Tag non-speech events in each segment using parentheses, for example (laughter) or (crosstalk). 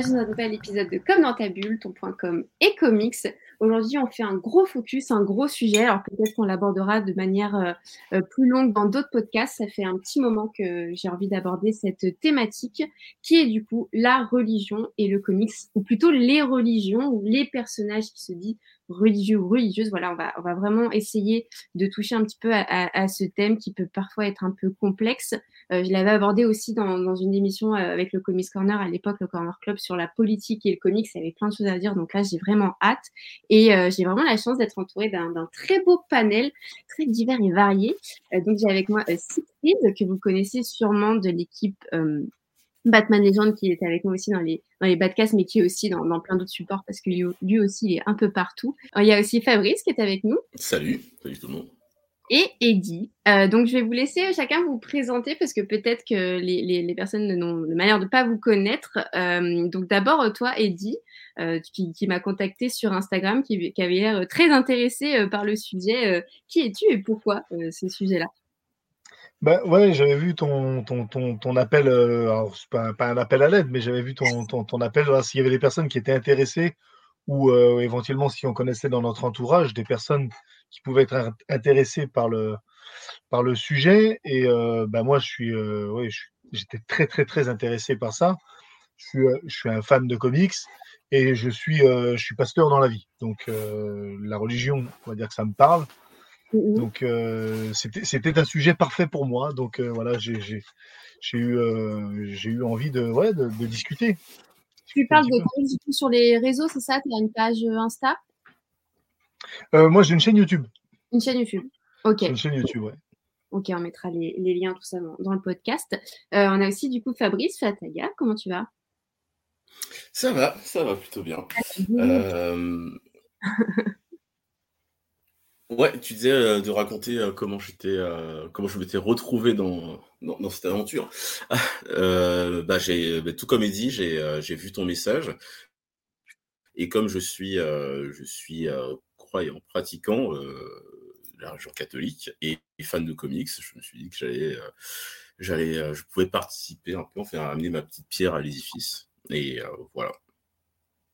bienvenue dans un nouvel épisode de Comme dans ta bulle, ton point com et comics. Aujourd'hui, on fait un gros focus, un gros sujet. Alors peut-être qu'on l'abordera de manière euh, euh, plus longue dans d'autres podcasts. Ça fait un petit moment que j'ai envie d'aborder cette thématique qui est du coup la religion et le comics, ou plutôt les religions ou les personnages qui se disent religieux ou religieuses. Voilà, on va, on va vraiment essayer de toucher un petit peu à, ce thème qui peut parfois être un peu complexe. Euh, je l'avais abordé aussi dans, une émission euh, avec le Comics Corner à l'époque, le Corner Club, sur la politique et le comics. Il avait plein de choses à dire. Donc là, j'ai vraiment hâte. Et euh, j'ai vraiment la chance d'être entourée d'un très beau panel, très divers et varié. donc j'ai avec moi Siegfried, que vous connaissez sûrement de l'équipe Batman Legend qui est avec moi aussi dans les, dans les mais qui est aussi dans, dans plein d'autres supports parce que lui, lui, aussi, il est un peu partout. Il y a aussi Fabrice qui est avec nous. Salut, salut tout le monde. Et Eddie. Euh, donc, je vais vous laisser chacun vous présenter parce que peut-être que les, les, personnes n'ont de manière de pas vous connaître. Euh, donc, d'abord, toi, Eddie, euh, qui, qui m'a contacté sur Instagram, qui, qui avait l'air très intéressé euh, par le sujet. Euh, qui es-tu et pourquoi euh, ce sujet-là bah ouais, j'avais vu ton, ton, ton, ton appel, euh, alors pas, pas un appel à l'aide, mais j'avais vu ton, ton, ton appel, s'il y avait des personnes qui étaient intéressées ou euh, éventuellement si on connaissait dans notre entourage des personnes qui pouvaient être int- intéressées par le, par le sujet. Et euh, bah moi, je suis, euh, ouais, j'étais très, très, très intéressé par ça. Je suis, euh, je suis un fan de comics et je suis, euh, je suis pasteur dans la vie. Donc euh, la religion, on va dire que ça me parle. Mhm. Donc c'était c'était un sujet parfait pour moi. Donc voilà, j'ai j'ai j'ai eu j'ai eu envie de ouais de, de discuter. Tu parles de comics sur les réseaux, c'est ça? Tu as une page Insta? Euh, moi j'ai une chaîne YouTube. Une chaîne YouTube Ok, une chaîne YouTube, ouais. ok, on mettra les, les liens, tout ça dans, dans le podcast. Euh, on a aussi du coup Fabrice Fataga, comment tu vas? Ça va, ça va plutôt bien. Mhm. Euh, Ouais, tu disais euh, de raconter euh, comment j'étais, euh, comment je m'étais retrouvé dans, dans, dans cette aventure. Euh, bah, j'ai, bah, tout comme Eddie, j'ai, euh, j'ai vu ton message. Et comme je suis, euh, je suis croyant, pratiquant, euh, la religion catholique et, et fan de comics, je me suis dit que j'allais, euh, j'allais, euh, je pouvais participer un peu, enfin, amener ma petite pierre à l'édifice. Et voilà.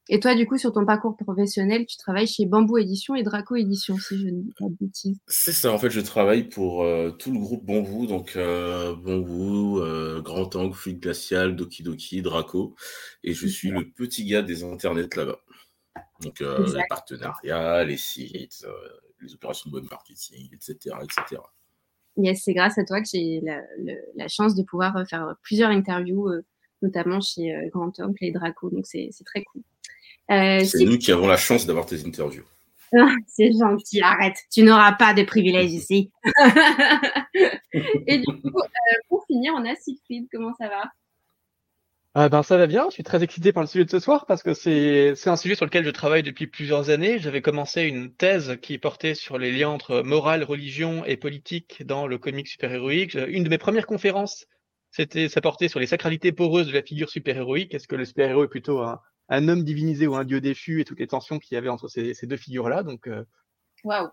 Et toi, du coup, sur ton parcours professionnel, tu travailles chez Bamboo Édition et Draco Édition, si je ne dis pas de bêtises. C'est ça, en fait, je travaille pour euh, tout le groupe Bambou, donc euh, Bambou, euh, Grand Angle, Fluide Glacial, Doki Doki, Draco, et je suis le petit gars des internets là-bas. Donc euh, les partenariats, les sites, euh, les opérations de web marketing, etc., etc. Yes, c'est grâce à toi que j'ai la, la chance de pouvoir euh, faire plusieurs interviews, euh, notamment chez Grand Oncle et Draco. Donc, c'est très cool. C'est si- nous qui avons la chance d'avoir tes interviews. (laughs) Ah, c'est gentil, arrête. Tu n'auras pas de privilèges (laughs) ici. (laughs) et du coup, pour finir, on a Siegfried. Comment ça va? Ah ben ça va bien, je suis très excité par le sujet de ce soir parce que c'est c'est un sujet sur lequel je travaille depuis plusieurs années. J'avais commencé une thèse qui portait sur les liens entre morale, religion et politique dans le comic super-héroïque. Une de mes premières conférences, c'était ça portait sur les sacralités poreuses de la figure super-héroïque. Est-ce que le super-héros est plutôt un, un homme divinisé ou un dieu déchu et toutes les tensions qu'il y avait entre ces, ces deux figures-là? Donc euh, Waouh.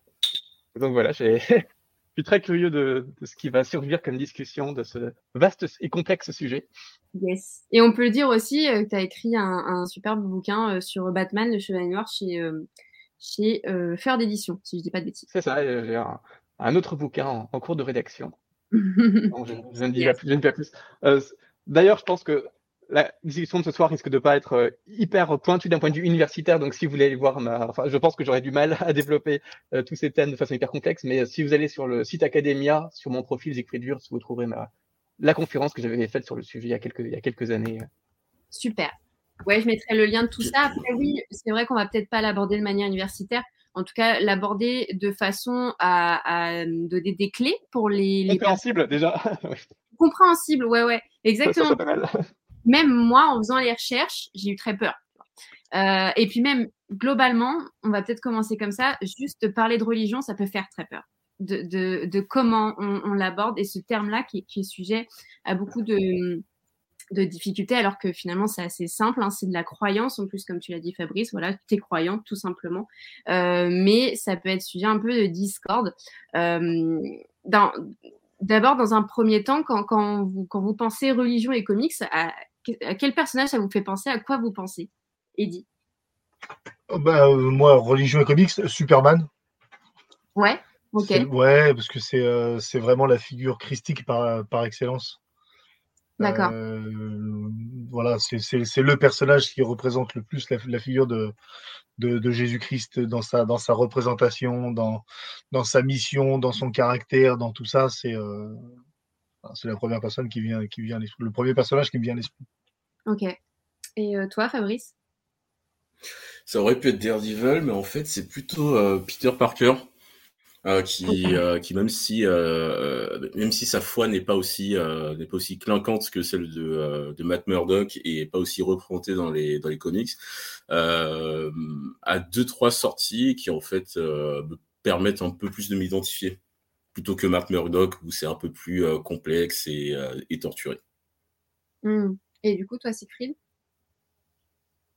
donc voilà, j'ai (laughs) je suis très curieux de, de ce qui va survivre comme discussion de ce vaste et complexe sujet. Yes. Et on peut le dire aussi euh, que tu as écrit un, un superbe bouquin euh, sur Batman, le Chevalier Noir, chez, euh, chez Fleur d'édition, si je dis pas de bêtises. C'est ça, j'ai un, un autre bouquin en, en cours de rédaction. (laughs) Bon, je, je ne dis pas plus. je ne dis pas plus. C- D'ailleurs, je pense que la discussion de ce soir risque de pas être euh, hyper pointue d'un point de vue universitaire. Donc, si vous voulez aller voir ma, enfin, je pense que j'aurais du mal (laughs) à développer euh, tous ces thèmes de façon hyper complexe. Mais euh, si vous allez sur le site Academia, sur mon profil Siegfried Wurz, vous trouverez ma, la conférence que j'avais faite sur le sujet il y a quelques, il y a quelques années. Super. Ouais, je mettrai le lien de tout ça. Après, oui, c'est vrai qu'on va peut-être pas l'aborder de manière universitaire. En tout cas, l'aborder de façon à, à donner des clés pour les, les personnes Compréhensible, déjà. (laughs) Oui, compréhensibles. Ouais, ouais, ça, ça, exactement. Même moi, en faisant les recherches, j'ai eu très peur. Euh, et puis même globalement, on va peut-être commencer comme ça. Juste parler de religion, ça peut faire très peur. De, de, de comment on, l'aborde et ce terme-là qui, qui est sujet à beaucoup de, de difficultés, alors que finalement c'est assez simple. hein, c'est de la croyance en plus, comme tu l'as dit, Fabrice. Voilà, tu es croyant tout simplement. Euh, mais ça peut être sujet un peu de discorde. Euh, dans, D'abord, dans un premier temps, quand, quand, vous, quand vous pensez religion et comics, à- à quel personnage ça vous fait penser? À quoi vous pensez? Eddie oh, bah, Moi, religion et comics, Superman. Ouais, ok. Ouais, parce que c'est vraiment la figure christique par, par excellence. D'accord. voilà, c'est le personnage qui représente le plus la, figure de, de, Jésus-Christ dans sa, dans sa représentation, dans, dans sa mission, dans son caractère, dans tout ça. C'est c'est la première personne qui vient, qui vient le premier personnage qui me vient à l'esprit. Ok. Et euh, toi, Fabrice? Ça aurait pu être Daredevil, mais en fait, c'est plutôt euh, Peter Parker. Euh, qui, qui même si même si sa foi n'est pas aussi n'est pas aussi clinquante que celle de, de Matt Murdock et pas aussi représentée dans les dans les comics, a deux trois sorties qui en fait me permettent un peu plus de m'identifier plutôt que Matt Murdock où c'est un peu plus euh, complexe et, euh, torturé. Hmm. Et du coup, toi, Siegfried?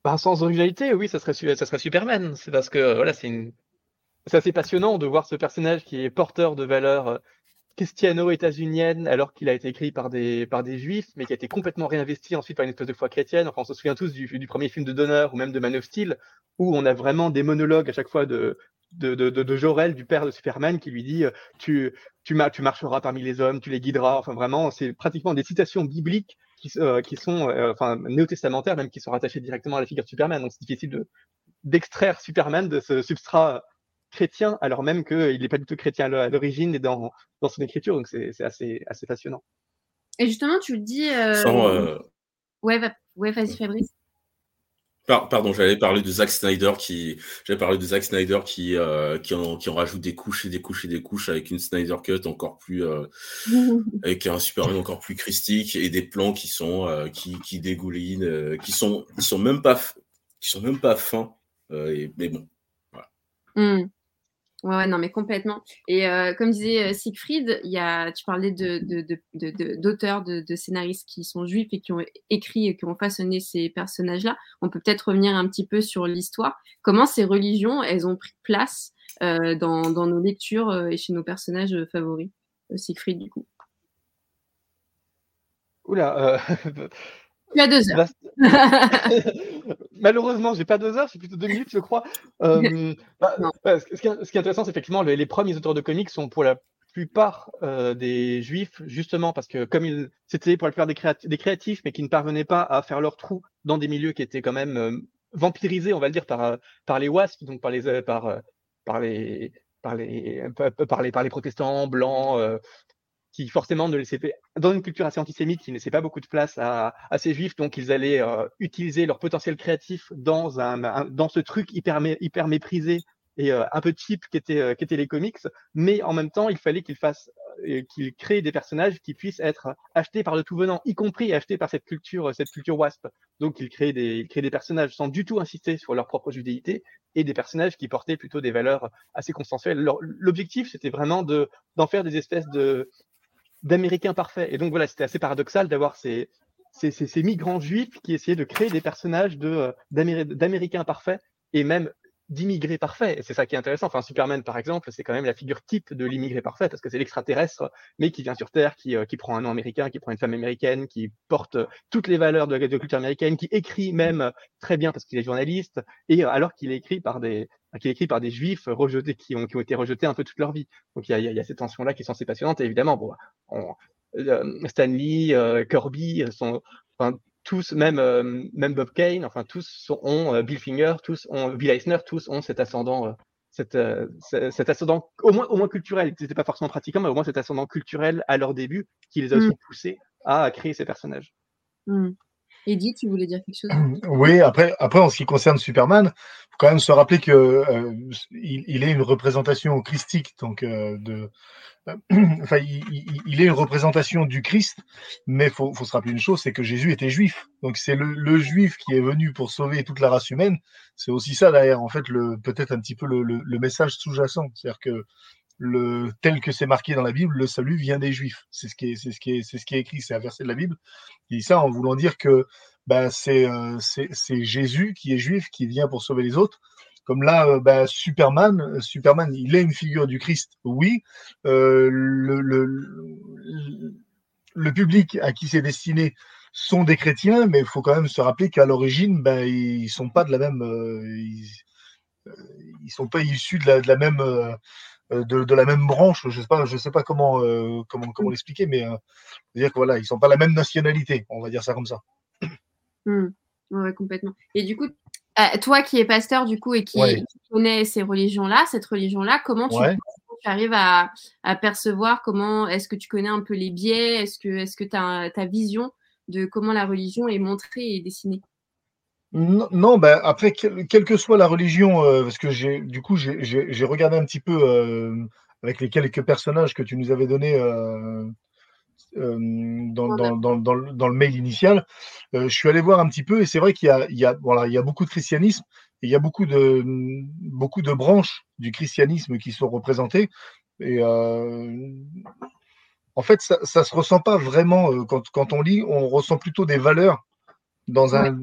Bah, Sans originalité, oui, ça serait, ça serait Superman. C'est parce que voilà, c'est une... assez passionnant de voir ce personnage qui est porteur de valeurs euh, christiano-états-uniennes alors qu'il a été écrit par des, par des juifs, mais qui a été complètement réinvesti ensuite par une espèce de foi chrétienne. Enfin, on se souvient tous du, du premier film de Donner ou même de Man of Steel, où on a vraiment des monologues à chaque fois de, de, de, de, Jorel, du père de Superman, qui lui dit euh, tu, tu, tu marcheras parmi les hommes, tu les guideras. Enfin, vraiment, c'est pratiquement des citations bibliques qui, euh, qui sont euh, enfin, néo-testamentaires, même qui sont rattachées directement à la figure de Superman. Donc, c'est difficile de, d'extraire Superman de ce substrat chrétien, alors même qu'il n'est pas du tout chrétien à l'origine et dans, dans son écriture. Donc, c'est, c'est assez, assez passionnant. Et justement, tu le dis. Ouais, ouais, vas-y, Fabrice pardon, j'allais parler de Zack Snyder qui, j'allais parler de Zack Snyder qui, euh, qui, en, qui en rajoute des couches et des couches et des couches avec une Snyder Cut encore plus, euh, (laughs) avec un Superman encore plus christique et des plans qui sont, euh, qui, qui dégoulinent, euh, qui sont, qui sont même pas, qui sont même pas fins. Et, mais bon, voilà. Mmh. Ouais, non, mais complètement. Et euh, comme disait euh, Siegfried, il y a, tu parlais d'auteurs, de, de, de, scénaristes qui sont juifs et qui ont écrit et qui ont façonné ces personnages-là. On peut peut-être revenir un petit peu sur l'histoire. Comment ces religions, elles ont pris place euh, dans, dans, nos lectures et chez nos personnages favoris Siegfried, du coup? Oula, (laughs) Tu as deux heures. (laughs) Malheureusement, j'ai pas deux heures, c'est plutôt deux minutes, je crois. Euh, bah, ce, qui est, intéressant, c'est effectivement les, les, premiers auteurs de comics sont pour la plupart euh, des juifs, justement parce que comme ils, c'était pour la plupart des, des, créatifs, mais qui ne parvenaient pas à faire leur trou dans des milieux qui étaient quand même euh, vampirisés, on va le dire, par, par les wasps, donc par les, par, par les, par les, par les, par les protestants blancs, qui forcément ne laissaient dans une culture assez antisémite qui ne laissait pas beaucoup de place à, à ces juifs, donc ils allaient euh, utiliser leur potentiel créatif dans un, dans ce truc hyper hyper méprisé et euh, un peu cheap qu'étaient euh, qu'étaient les comics, mais en même temps il fallait qu'ils fassent qu'ils créent des personnages qui puissent être achetés par le tout venant, y compris achetés par cette culture cette culture wasp. Donc ils créent des ils créent des personnages sans du tout insister sur leur propre judéité et des personnages qui portaient plutôt des valeurs assez consensuelles. L'objectif c'était vraiment de d'en faire des espèces de d'Américains parfaits. Et donc voilà, c'était assez paradoxal d'avoir ces, migrants juifs qui essayaient de créer des personnages de, euh, d'Américains parfaits et même d'immigrés parfaits. Et c'est ça qui est intéressant. Enfin, Superman, par exemple, c'est quand même la figure type de l'immigré parfait parce que c'est l'extraterrestre, mais qui vient sur Terre, qui, euh, qui prend un nom américain, qui prend une femme américaine, qui porte toutes les valeurs de la culture américaine, qui écrit même très bien parce qu'il est journaliste, et euh, alors qu'il est écrit par des, qui est écrit par des juifs rejetés, qui ont, qui ont été rejetés un peu toute leur vie. Donc il y a, il y a cette tension-là qui est censée passionnante. Et évidemment, bon, on, euh, Stanley, euh, Kirby sont, enfin, tous, même, euh, même Bob Kane, enfin tous sont, ont Bill Finger, tous ont Bill Eisner, tous ont cet ascendant. Cet, cet, ascendant au moins, au moins culturel, qui n'était pas forcément pratiquant, mais au moins cet ascendant culturel à leur début qui les a aussi mm. poussés à créer ces personnages. Mm. Edith, tu voulais dire quelque chose? (clears throat) Oui, après, après, en ce qui concerne Superman, il faut quand même se rappeler qu'il euh, il, est une représentation christique, donc euh, de, (clears throat) enfin, il, est une représentation du Christ, mais il faut, se rappeler une chose, c'est que Jésus était juif. Donc c'est le, juif qui est venu pour sauver toute la race humaine. C'est aussi ça d'ailleurs, en fait, peut-être un petit peu le, le message sous-jacent. C'est-à-dire que le, tel que c'est marqué dans la Bible, le salut vient des Juifs. C'est ce qui est, écrit, c'est un verset de la Bible. Il dit ça en voulant dire que bah, c'est, euh, c'est, Jésus qui est juif, qui vient pour sauver les autres. Comme là, euh, bah, Superman, euh, Superman, il est une figure du Christ, oui. Le, public à qui c'est destiné sont des chrétiens, mais il faut quand même se rappeler qu'à l'origine, ben, ils sont pas de la même, ils, ils, sont pas issus de la même, de, de, la même branche. Je sais pas, je sais pas comment, comment, comment l'expliquer, mais dire que voilà, ils sont pas la même nationalité. On va dire ça comme ça. Mmh. Ouais, complètement. Et du coup, toi qui es pasteur du coup et qui, connais ces religions-là, cette religion-là, comment tu, arrives à, percevoir comment est-ce que tu connais un peu les biais, est-ce que est-ce que tu as ta vision de comment la religion est montrée et dessinée? Non, ben après, quelle que soit la religion, euh, parce que j'ai du coup j'ai regardé un petit peu euh, avec les quelques personnages que tu nous avais donnés euh, dans, dans, dans, dans, le mail initial, je suis allé voir un petit peu et c'est vrai qu'il y a, il y, a, voilà, il y a beaucoup de christianisme et il y a beaucoup de, beaucoup de branches du christianisme qui sont représentées. Et en fait, ça ne se ressent pas vraiment quand, quand, on lit, on ressent plutôt des valeurs dans un,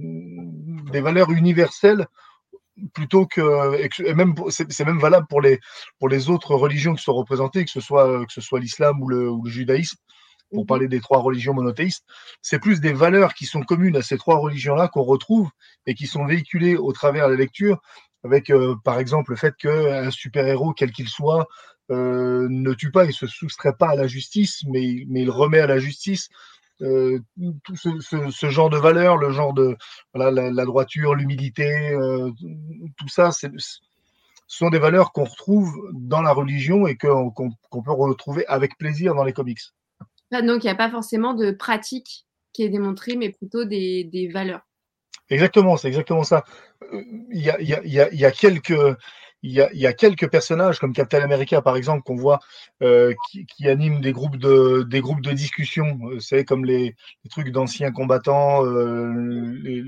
des valeurs universelles plutôt que et même c'est même valable pour les pour les autres religions qui sont représentées que ce soit que ce soit l'islam ou le, ou le judaïsme pour mhm. parler des trois religions monothéistes, c'est plus des valeurs qui sont communes à ces trois religions-là qu'on retrouve et qui sont véhiculées au travers de la lecture, avec euh, par exemple le fait qu'un super-héros, quel qu'il soit, euh, ne tue pas et se soustrait pas à la justice, mais, mais il remet à la justice euh, tout ce, genre de valeurs, le genre de voilà, la, droiture, l'humilité, tout ça, ce sont des valeurs qu'on retrouve dans la religion et qu'on peut retrouver avec plaisir dans les comics. Donc, il n'y a pas forcément de pratique qui est démontrée, mais plutôt des, valeurs. Exactement, c'est exactement ça. Il y a, quelques. Il y, a, quelques personnages comme Captain America par exemple qu'on voit euh, qui, animent des groupes de des discussion, c'est comme les, trucs d'anciens combattants, euh,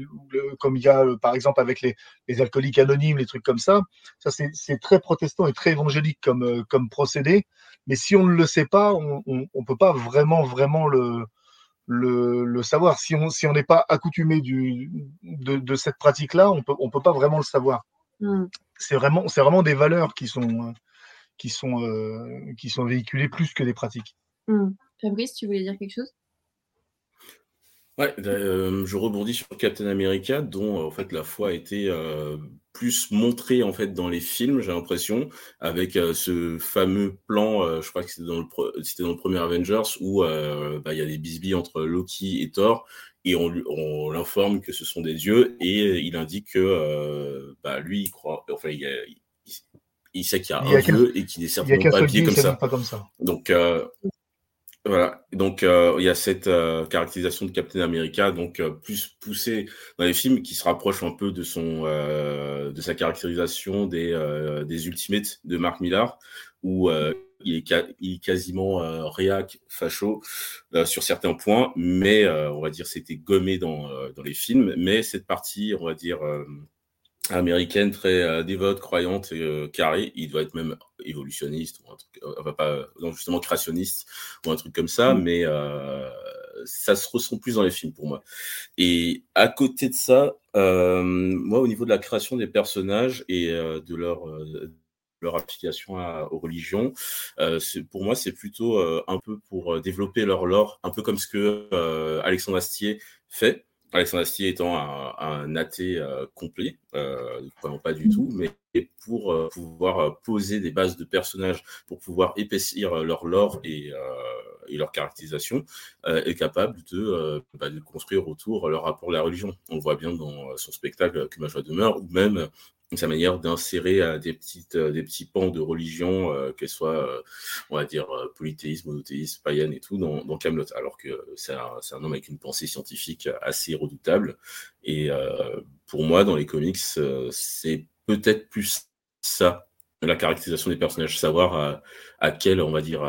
comme il y a par exemple avec les, alcooliques anonymes, les trucs comme ça. Ça c'est très protestant et très évangélique comme procédé. Mais si on ne le sait pas, on ne peut pas vraiment, vraiment le, savoir. Si on on n'est pas accoutumé de, cette pratique-là, on peut, on peut pas vraiment le savoir. Mmh. C'est vraiment, vraiment des valeurs qui sont, qui, sont, euh, qui sont véhiculées plus que des pratiques. Mmh. Fabrice, tu voulais dire quelque chose? Ouais, euh, je rebondis sur Captain America, dont en fait la foi a été euh, plus montrée en fait dans les films, j'ai l'impression, avec euh, ce fameux plan, je crois que c'était dans le c'était dans le premier Avengers où bah, il y a des bisbilles entre Loki et Thor et on, on l'informe que ce sont des dieux et il indique que bah, lui il croit, enfin il, il, sait qu'il y a un dieu et qu'il n'est certainement pas habillé comme ça. Pas comme ça. Donc voilà, donc euh, il y a cette euh, caractérisation de Captain America, donc euh, plus poussée dans les films, qui se rapproche un peu de son, de sa caractérisation des, des Ultimates de Mark Millar, où il est, il, est quasiment réac, facho sur certains points, mais on va dire c'était gommé dans, dans les films, mais cette partie, on va dire américaine très euh, dévote, croyante et euh, carrée. Il doit être même évolutionniste ou un truc, euh, pas, non, justement créationniste ou un truc comme ça, mm. mais ça se ressent plus dans les films pour moi. Et à côté de ça, moi, au niveau de la création des personnages et de leur leur application aux religions, pour moi, c'est plutôt un peu pour développer leur lore, un peu comme ce que Alexandre Astier fait. Alexandre Astier étant un, athée euh, complet, euh, pas du tout, mais pour euh, pouvoir euh, poser des bases de personnages, pour pouvoir épaissir leur lore et, et leur caractérisation, est capable de, bah, de, construire autour leur rapport à la religion. On le voit bien dans son spectacle Que ma joie demeure, ou même sa manière d'insérer euh, des petites euh, des petits pans de religion euh, qu'elles soient on va dire polythéisme monothéisme païenne et tout dans, dans Camelot. Alors que c'est un, homme avec une pensée scientifique assez redoutable. Et pour moi dans les comics c'est peut-être plus ça la caractérisation des personnages, savoir à, à quelle, on va dire,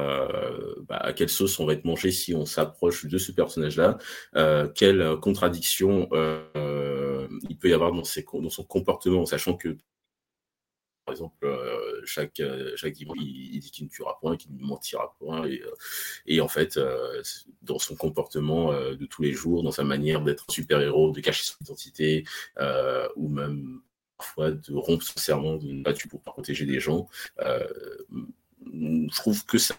bah, à quelle sauce on va être mangé si on s'approche de ce personnage-là, euh, quelle contradiction euh, il peut y avoir dans, ses, dans son comportement, en sachant que, par exemple, euh, chaque, chaque dimanche, il, dit qu'il ne tuera point, qu'il ne mentira point, et, et en fait, dans son comportement de tous les jours, dans sa manière d'être super-héros, de cacher son identité, ou même parfois de rompre son serment de ne pas tuer pour protéger des gens. Euh, je trouve que ça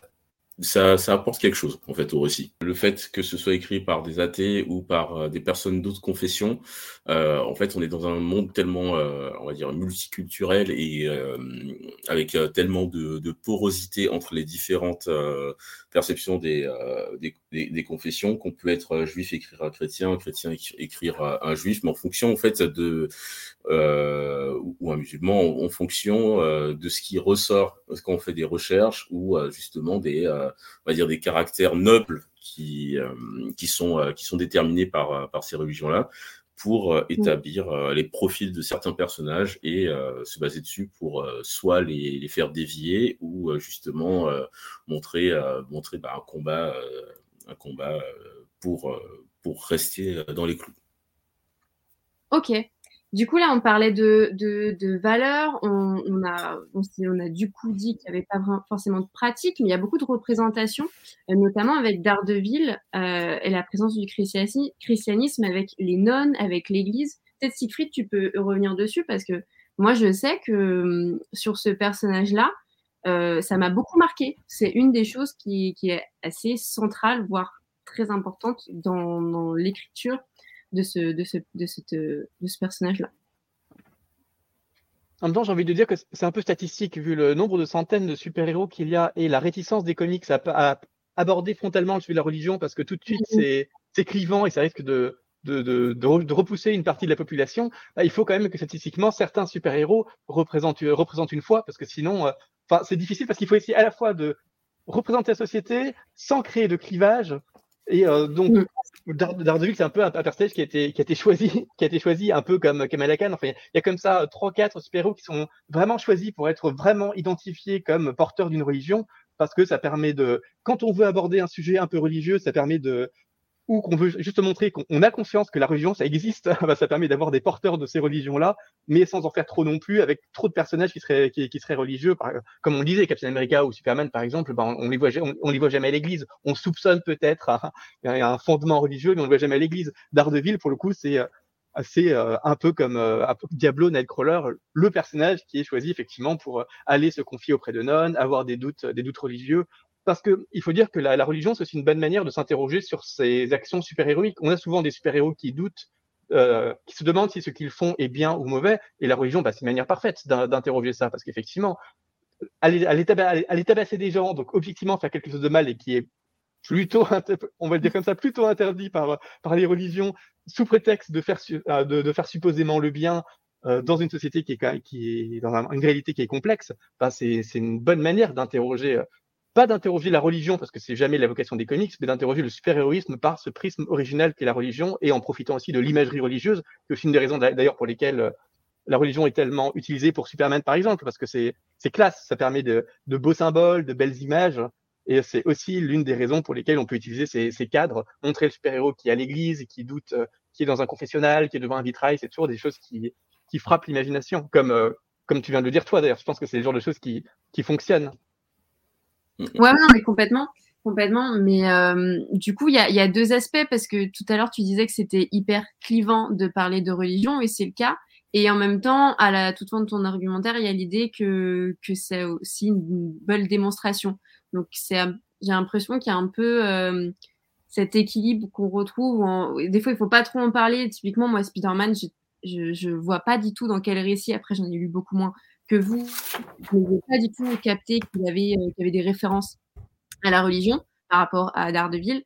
ça, ça, apporte quelque chose en fait au récit. Le fait que ce soit écrit par des athées ou par euh, des personnes d'autres confessions, euh, en fait, on est dans un monde tellement, on va dire, multiculturel et avec tellement de, de, porosité entre les différentes perceptions des, des, des, des confessions qu'on peut être juif écrire un chrétien, un chrétien écrire un juif, mais en fonction en fait de ou un musulman, en fonction de ce qui ressort quand on fait des recherches ou justement des on va dire des caractères nobles qui, euh, qui, sont, euh, qui sont déterminés par, euh, par ces religions-là pour établir les profils de certains personnages et se baser dessus pour soit les, les, faire dévier ou justement montrer, montrer bah, un combat, un combat pour, pour rester dans les clous. Ok. Du coup, là, on parlait de, de, de valeurs. On, a, on, a du coup dit qu'il n'y avait pas forcément de pratique, mais il y a beaucoup de représentations, euh, notamment avec Daredevil euh, et la présence du christianisme avec les nonnes, avec l'Église. Peut-être Siegfried, tu peux revenir dessus parce que moi, je sais que hum, sur ce personnage-là, euh, ça m'a beaucoup marqué. C'est une des choses qui, qui, est assez centrale, voire très importante dans, dans l'écriture de ce, de ce, de cette, de ce personnage-là. En même temps, j'ai envie de dire que c'est un peu statistique vu le nombre de centaines de super-héros qu'il y a et la réticence des comics à, aborder frontalement le sujet de la religion parce que tout de suite c'est clivant et ça risque de, de, de, de, repousser une partie de la population. Bah, il faut quand même que statistiquement certains super-héros représentent, représentent une fois parce que sinon, euh, enfin, c'est difficile parce qu'il faut essayer à la fois de représenter la société sans créer de clivage et euh, donc, mm. Daredevil, c'est un peu un, personnage qui a été, qui a été choisi, (laughs) qui a été choisi un peu comme Kamala Khan. Enfin, il y a comme ça trois, quatre super-héros qui sont vraiment choisis pour être vraiment identifiés comme porteurs d'une religion, parce que ça permet de, quand on veut aborder un sujet un peu religieux, ça permet de, ou qu'on veut juste montrer qu'on a conscience que la religion, ça existe, (laughs) bah, ça permet d'avoir des porteurs de ces religions-là, mais sans en faire trop non plus, avec trop de personnages qui seraient, qui, seraient religieux. comme on disait, Captain America ou Superman, par exemple, bah, on les voit, on, les voit jamais à l'église. On soupçonne peut-être un, fondement religieux, mais on les voit jamais à l'église. Daredevil, pour le coup, c'est assez euh, un peu comme euh, Diablo Nightcrawler, le personnage qui est choisi effectivement pour euh, aller se confier auprès de nonnes, avoir des doutes, des doutes religieux, parce qu'il faut dire que la, religion, c'est aussi une bonne manière de s'interroger sur ces actions super-héroïques. On a souvent des super-héros qui doutent, euh, qui se demandent si ce qu'ils font est bien ou mauvais, et la religion, bah, c'est une manière parfaite d'interroger ça, parce qu'effectivement, aller, tabasser des gens, donc objectivement faire quelque chose de mal et qui est plutôt, (laughs) on va le dire comme ça, plutôt interdit par, les religions, sous prétexte de faire, euh, supposément le bien, euh, dans une société qui est, dans une réalité qui est complexe, bah c'est une bonne manière d'interroger pas d'interroger la religion, parce que c'est jamais la vocation des comics, mais d'interroger le super-héroïsme par ce prisme original qu'est la religion, et en profitant aussi de l'imagerie religieuse, qui est aussi une des raisons d'ailleurs pour lesquelles euh, la religion est tellement utilisée pour Superman, par exemple, parce que c'est classe, ça permet de, beaux symboles, de belles images, et c'est aussi l'une des raisons pour lesquelles on peut utiliser ces, cadres, montrer le super-héros qui est à l'église, qui doute, euh, qui est dans un confessionnal, qui est devant un vitrail, c'est toujours des choses qui, qui frappent l'imagination, comme, euh, comme tu viens de le dire toi d'ailleurs, je pense que c'est le genre de choses qui, qui fonctionnent. Ouais, non, mais (laughs) complètement. Complètement. Mais euh, du coup, il y a, y a, deux aspects parce que tout à l'heure, tu disais que c'était hyper clivant de parler de religion et c'est le cas. Et en même temps, à la toute fin de ton argumentaire, il y a l'idée que, que c'est aussi une belle démonstration. Donc, c'est, j'ai l'impression qu'il y a un peu euh, cet équilibre qu'on retrouve. En... Des fois, il faut pas trop en parler. Typiquement, moi, Spider-Man, je, je, je vois pas du tout dans quel récit. Après, j'en ai lu beaucoup moins que vous n'avez pas du tout capté qu'il y, avait, euh, y avait des références à la religion par rapport à Daredevil,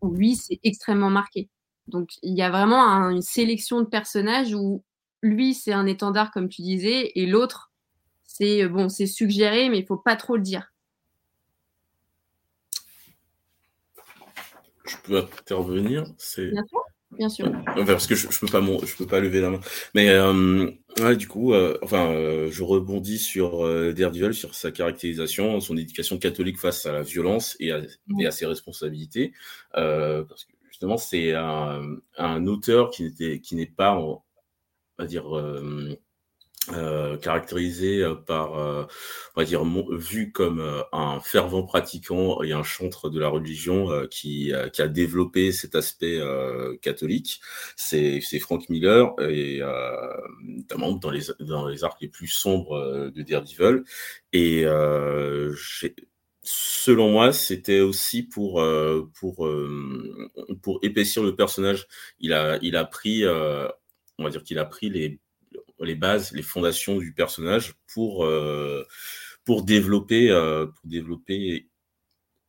où lui, c'est extrêmement marqué. Donc, il y a vraiment une sélection de personnages où lui, c'est un étendard, comme tu disais, et l'autre, c'est euh, bon, c'est suggéré, mais il faut pas trop le dire. Je peux intervenir. C'est bien sûr. Parce que je, je peux pas je peux pas lever la main. Mais euh, ouais, du coup, euh, enfin, euh, je rebondis sur euh, Daredevil, sur sa caractérisation, son éducation catholique face à la violence et à, et à ses responsabilités, euh, parce que justement, c'est un, un, auteur qui n'était, qui n'est pas, on va dire euh, caractérisé euh, par, euh, on va dire, vu comme un fervent pratiquant et un chantre de la religion qui, qui a développé cet aspect catholique. C'est Frank Miller, et notamment dans les, dans les arcs les plus sombres de Daredevil. Et selon moi, c'était aussi pour, pour, pour épaissir le personnage. Il a, il a pris, on va dire qu'il a pris les, les bases, les fondations du personnage pour, pour développer, pour développer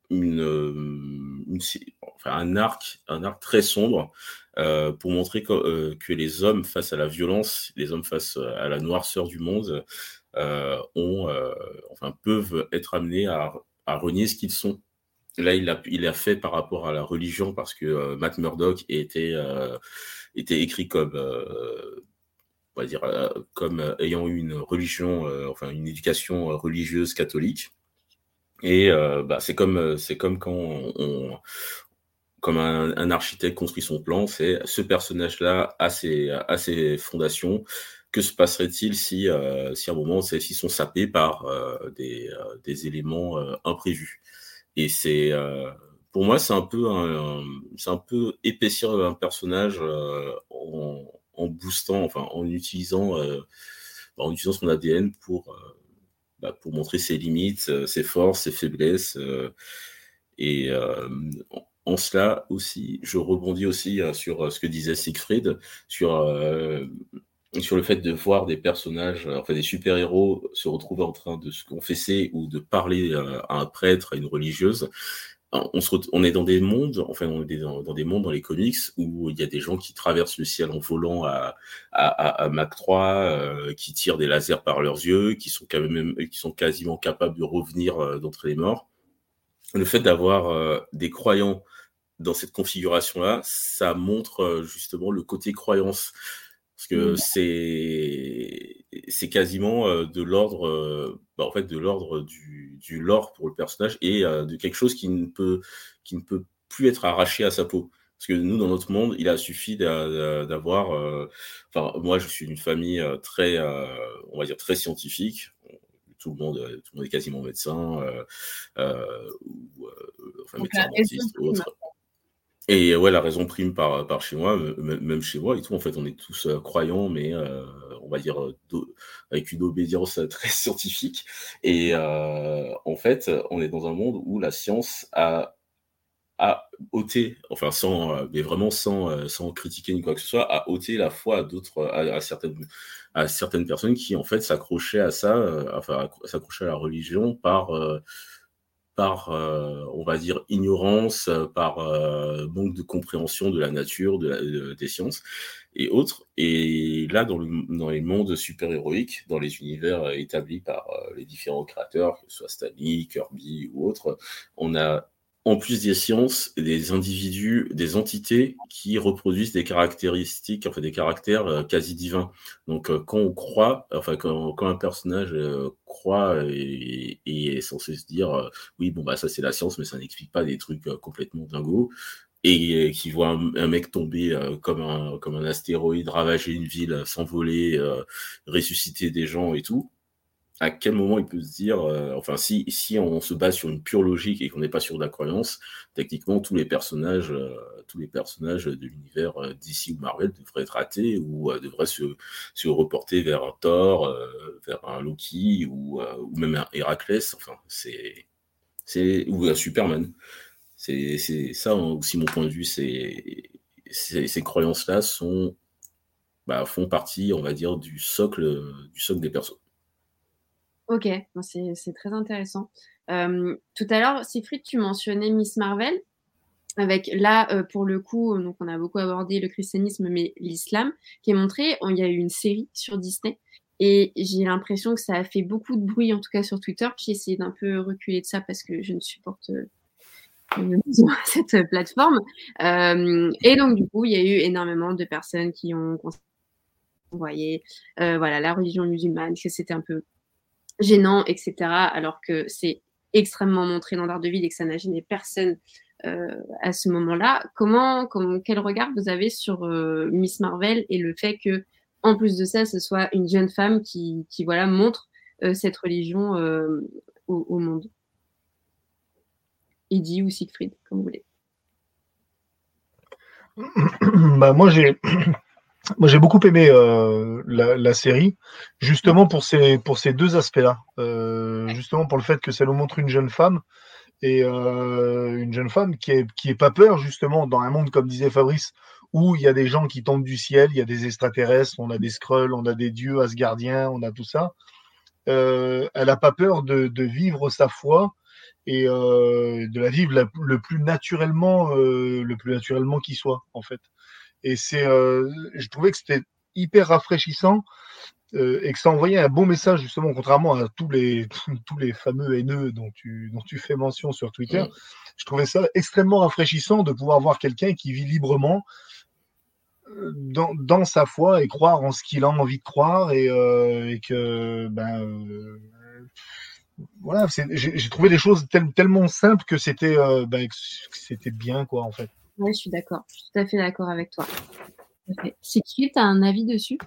une, enfin, un arc, un arc très sombre euh, pour montrer que, euh, que, les hommes face à la violence, les hommes face à la noirceur du monde, euh, ont, enfin, peuvent être amenés à, à renier ce qu'ils sont. Là, il a, il fait par rapport à la religion parce que Matt Murdock était, était écrit comme on va dire, comme ayant eu une religion, enfin une éducation religieuse catholique. Et bah, c'est comme, c'est comme quand on, comme un, architecte construit son plan, c'est ce personnage-là a ses, a ses fondations. Que se passerait-il si, euh, si à un moment celles-ci sont sapées par euh, des, euh, des, éléments imprévus? Et c'est pour moi c'est un peu c'est un peu épaissir un personnage en, en, boostant, enfin en utilisant en utilisant son ADN pour bah, pour montrer ses limites, ses forces, ses faiblesses. et en cela aussi, je rebondis aussi euh, sur euh, ce que disait Siegfried, sur, euh, sur le fait de voir des personnages, enfin des super-héros se retrouver en train de se confesser ou de parler à un prêtre, à une religieuse. On, se on est dans des mondes, enfin on est dans, des mondes dans les comics où il y a des gens qui traversent le ciel en volant à, à, à, Mach 3, qui tirent des lasers par leurs yeux, qui sont quand même, qui sont quasiment capables de revenir d'entre les morts. Le fait d'avoir des croyants dans cette configuration-là, ça montre euh, justement le côté croyance. Parce que mmh. c'est c'est quasiment euh, de l'ordre euh, bah, en fait de l'ordre du, du lore pour le personnage et de quelque chose qui ne peut qui ne peut plus être arraché à sa peau. Parce que nous, dans notre monde, il a suffi d'avoir. enfin, moi, je suis d'une famille très, on va dire, très scientifique. Tout le monde, tout le monde est quasiment médecin, ou enfin, médecin dentiste, autre. Et ouais, la raison prime par, par chez moi, même chez moi et tout. En fait, on est tous euh, croyants, mais euh, on va dire euh, avec une obédience (laughs) très scientifique. Et en fait, on est dans un monde où la science a, a ôté, enfin sans, mais vraiment sans, sans critiquer ni quoi que ce soit, a ôté la foi à d'autres, à, certaines, à certaines personnes qui en fait s'accrochaient à ça, enfin s'accrochaient à la religion par par, euh, on va dire, ignorance, par euh, manque de compréhension de la nature, de des sciences et autres. Et là, dans, le, dans les mondes super-héroïques, dans les univers établis par euh, les différents créateurs, que ce soit Stanley, Kirby ou autres, on a en plus des sciences, des individus, des entités qui reproduisent des caractéristiques, enfin des caractères euh, quasi divins. Donc euh, quand on croit, enfin quand, un personnage euh, croit et, est censé se dire oui bon bah ça c'est la science mais ça n'explique pas des trucs complètement dingos et qui voit un, mec tomber comme un astéroïde ravager une ville, s'envoler, ressusciter des gens et tout à quel moment il peut se dire, euh, enfin, si, si on se base sur une pure logique et qu'on n'est pas sur de la croyance, techniquement, tous les personnages, euh, tous les personnages de l'univers euh, d'ici ou Marvel devraient être athées ou devraient se, se, reporter vers un Thor, vers un Loki ou, ou même un Héraclès, enfin, c'est, c'est, ou un Superman. C'est, ça hein, aussi mon point de vue, c'est, ces croyances-là sont, bah, font partie, on va dire, du socle, du socle des personnes. Ok, c'est très intéressant. tout à l'heure, Siegfried, tu mentionnais Miss Marvel. Avec là, pour le coup, donc on a beaucoup abordé le christianisme, mais l'islam, qui est montré. Il y a eu une série sur Disney. Et j'ai l'impression que ça a fait beaucoup de bruit, en tout cas sur Twitter. J'ai essayé d'un peu reculer de ça parce que je ne supporte (laughs) cette plateforme. et donc, du coup, il y a eu énormément de personnes qui ont envoyé voilà, la religion musulmane, que c'était un peu gênant, etc. Alors que c'est extrêmement montré dans Daredevil et que ça n'a gêné personne euh, à ce moment-là. Comment, quel regard vous avez sur euh, Miss Marvel et le fait que, en plus de ça, ce soit une jeune femme qui, voilà, montre euh, cette religion au, au, monde? Eddie ou Siegfried, comme vous voulez. Bah, moi, j'ai moi, j'ai beaucoup aimé euh, la, la, série, justement pour ces, pour ces deux aspects-là. Euh, justement pour le fait que ça nous montre une jeune femme et euh, une jeune femme qui est, qui est pas peur, justement, dans un monde, comme disait Fabrice, où il y a des gens qui tombent du ciel, il y a des extraterrestres, on a des scrolls, on a des dieux asgardiens, on a tout ça. Euh, elle n'a pas peur de, de, vivre sa foi et euh, de la vivre le plus naturellement, euh, le plus naturellement qui soit, en fait. Et c'est, euh, je trouvais que c'était hyper rafraîchissant euh, et que ça envoyait un bon message justement, contrairement à tous les (laughs) tous les fameux haineux dont tu dont tu fais mention sur Twitter. Je trouvais ça extrêmement rafraîchissant de pouvoir voir quelqu'un qui vit librement euh, dans, dans, sa foi et croire en ce qu'il a envie de croire et, euh, et que ben euh, voilà j'ai trouvé des choses tel, tellement simples que c'était euh, ben, c'était bien quoi en fait oui, je suis d'accord. Je suis tout à fait d'accord avec toi. Si tu as un avis dessus?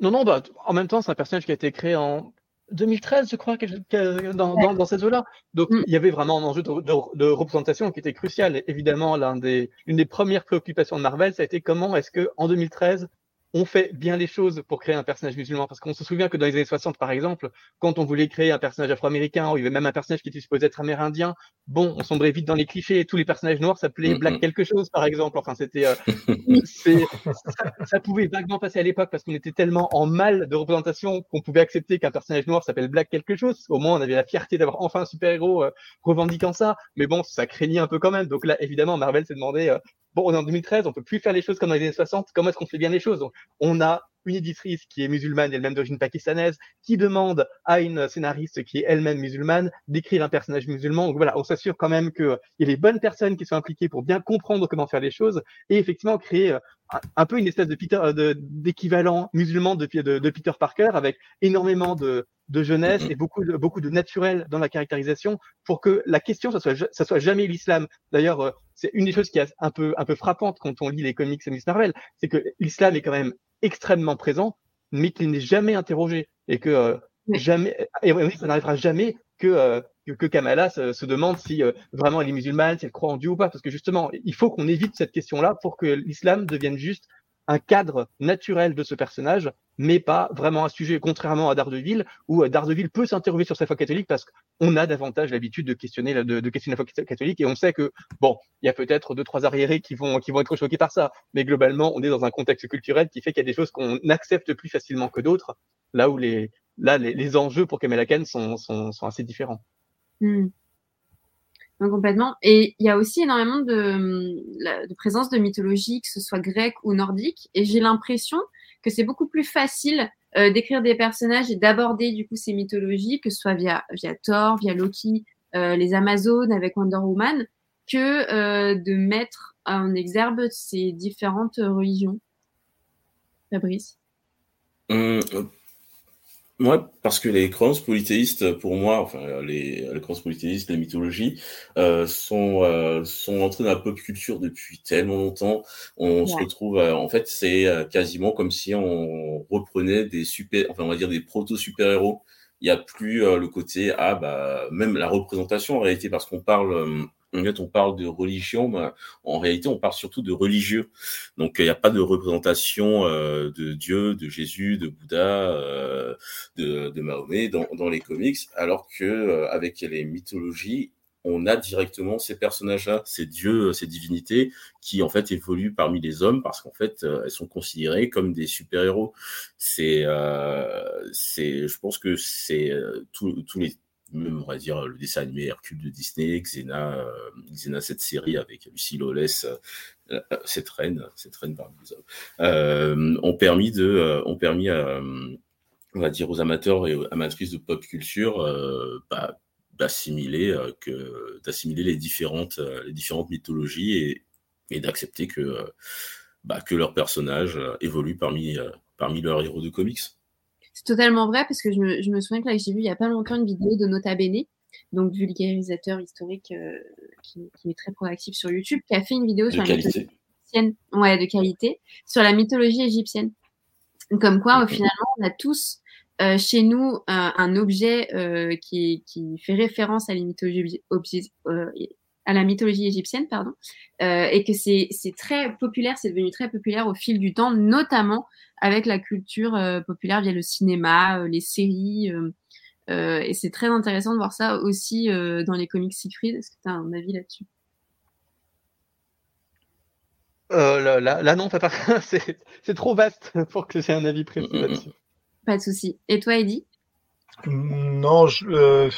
Non, non, bah, en même temps, c'est un personnage qui a été créé en 2013, je crois, dans, dans, dans ces eaux-là. Donc, mm. il y avait vraiment un enjeu de, de, de représentation qui était crucial. Et évidemment, l'une des, des premières préoccupations de Marvel, ça a été comment est-ce que en 2013, on fait bien les choses pour créer un personnage musulman. Parce qu'on se souvient que dans les années 60, par exemple, quand on voulait créer un personnage afro-américain, ou il y avait même un personnage qui était supposé être amérindien, bon, on sombrait vite dans les clichés. Tous les personnages noirs s'appelaient Black quelque chose, par exemple. Enfin, c'était, euh, (laughs) ça, ça, pouvait vaguement passer à l'époque parce qu'on était tellement en mal de représentation qu'on pouvait accepter qu'un personnage noir s'appelle Black quelque chose. Au moins, on avait la fierté d'avoir enfin un super-héros euh, revendiquant ça. Mais bon, ça craignait un peu quand même. Donc là, évidemment, Marvel s'est demandé, euh, bon, on est en 2013, on peut plus faire les choses comme dans les années 60. Comment est-ce qu'on fait bien les choses? On a une éditrice qui est musulmane, elle-même d'origine pakistanaise, qui demande à une scénariste qui est elle-même musulmane d'écrire un personnage musulman. Donc voilà, on s'assure quand même qu'il y a les bonnes personnes qui sont impliquées pour bien comprendre comment faire les choses et effectivement créer euh, un peu une espèce de Peter, d'équivalent musulman de, de, de, Peter Parker avec énormément de, de jeunesse et beaucoup de, beaucoup de naturel dans la caractérisation pour que la question, ça soit, ça soit jamais l'islam. D'ailleurs, euh, c'est une des choses qui est un peu, un peu frappante quand on lit les comics de Miss Marvel, c'est que l'islam est quand même extrêmement présent, mais qu'il n'est jamais interrogé et que euh, jamais, et ça n'arrivera jamais que, euh, que, Kamala se, se, demande si euh, vraiment elle est musulmane, si elle croit en Dieu ou pas, parce que justement, il faut qu'on évite cette question-là pour que l'islam devienne juste un cadre naturel de ce personnage, mais pas vraiment un sujet, contrairement à Daredevil, où euh, Daredevil peut s'interroger sur sa foi catholique parce qu'on a davantage l'habitude de questionner, de, de, questionner la foi catholique, et on sait que, bon, il y a peut-être deux, trois arriérés qui vont, qui vont être choqués par ça, mais globalement, on est dans un contexte culturel qui fait qu'il y a des choses qu'on accepte plus facilement que d'autres, là où les, là, les, enjeux pour Kamala Khan sont, sont, sont assez différents. Complètement. Et il y a aussi énormément de, de, présence de mythologie, que ce soit grecque ou nordique. Et j'ai l'impression que c'est beaucoup plus facile euh, d'écrire des personnages et d'aborder du coup ces mythologies, que ce soit via, via Thor, via Loki, euh, les Amazones avec Wonder Woman, que euh, de mettre en exergue ces différentes religions. Fabrice? Hum, moi, parce que les croyances polythéistes, pour moi, enfin les, les croyances polythéistes, les mythologies, euh, sont euh, sont entrées dans la pop culture depuis tellement longtemps. On ouais. se retrouve, euh, en fait, c'est euh, quasiment comme si on reprenait des super, enfin on va dire des proto super héros. Il y a plus euh, le côté ah bah même la représentation en réalité parce qu'on parle en fait, on parle de religion, mais en réalité, on parle surtout de religieux. Donc, il n'y a pas de représentation euh, de Dieu, de Jésus, de Bouddha, euh, de, de, Mahomet dans, dans, les comics, alors que euh, avec les mythologies, on a directement ces personnages-là, ces dieux, ces divinités qui en fait évoluent parmi les hommes parce qu'en fait elles sont considérées comme des super-héros. C'est, euh, c'est, je pense que c'est euh, tous les même on va dire le dessin animé Hercule de Disney, Xena, euh, Xena cette série avec Lucie Lawless, euh, euh, cette reine, cette reine parmi les hommes, ont permis de, permis à, on va dire aux amateurs et amatrices de pop culture, bah, d'assimiler que d'assimiler les différentes les différentes mythologies et, et d'accepter que bah, que leurs personnages évoluent parmi parmi leurs héros de comics. C'est totalement vrai parce que je me, je me souviens que là, j'ai vu il y a pas longtemps une vidéo de Nota Bene, donc vulgarisateur historique euh, qui, qui, est très proactif sur YouTube, qui a fait une vidéo de sur qualité. la mythologie égyptienne, ouais, de qualité, sur la mythologie égyptienne. Comme quoi, okay. finalement, on a tous euh, chez nous un, un objet euh, qui, qui, fait référence à la mythologie, objet, euh, à la mythologie égyptienne, pardon, euh, et que c'est très populaire, c'est devenu très populaire au fil du temps, notamment avec la culture euh, populaire via le cinéma, euh, les séries. et c'est très intéressant de voir ça aussi dans les comics Siegfried. Est-ce que tu as un avis là-dessus? Là, là, non, (laughs) c'est trop vaste pour que j'ai un avis précis mm, mm, mm. là-dessus. Pas de souci. Et toi, Eddie? Non, je,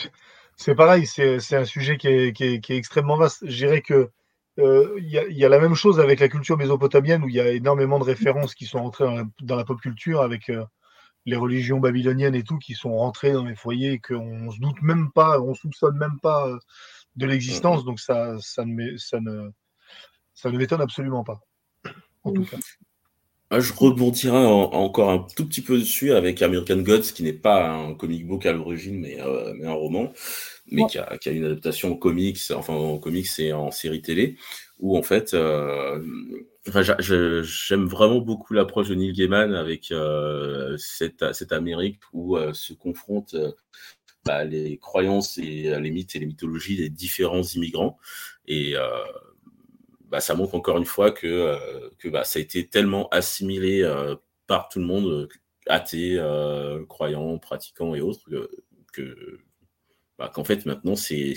c'est pareil, c'est un sujet qui est, qui, est, qui est, extrêmement vaste. Je dirais que euh, il y, a, y, a, la même chose avec la culture mésopotamienne où il y a énormément de références qui sont entrées dans la, pop culture avec euh, les religions babyloniennes et tout qui sont rentrées dans les foyers et qu'on se doute même pas, on soupçonne même pas euh, de l'existence. Donc ça, ça ne, ça ne, ça ne m'étonne absolument pas. En tout cas. Ah, je rebondirai encore un tout petit peu dessus avec American Gods, qui n'est pas un comic book à l'origine, mais, euh, mais, un roman, mais qui, a, qui, a, une adaptation en comics, enfin en comics et en série télé, où en fait, euh, j'aime vraiment beaucoup l'approche de Neil Gaiman avec euh, cette, cette, Amérique où se confrontent bah, les croyances et les mythes et les mythologies des différents immigrants. Et bah, ça montre encore une fois que, euh, que bah, ça a été tellement assimilé euh, par tout le monde, euh, athées, croyants, pratiquants et autres, que, bah, qu'en fait maintenant c'est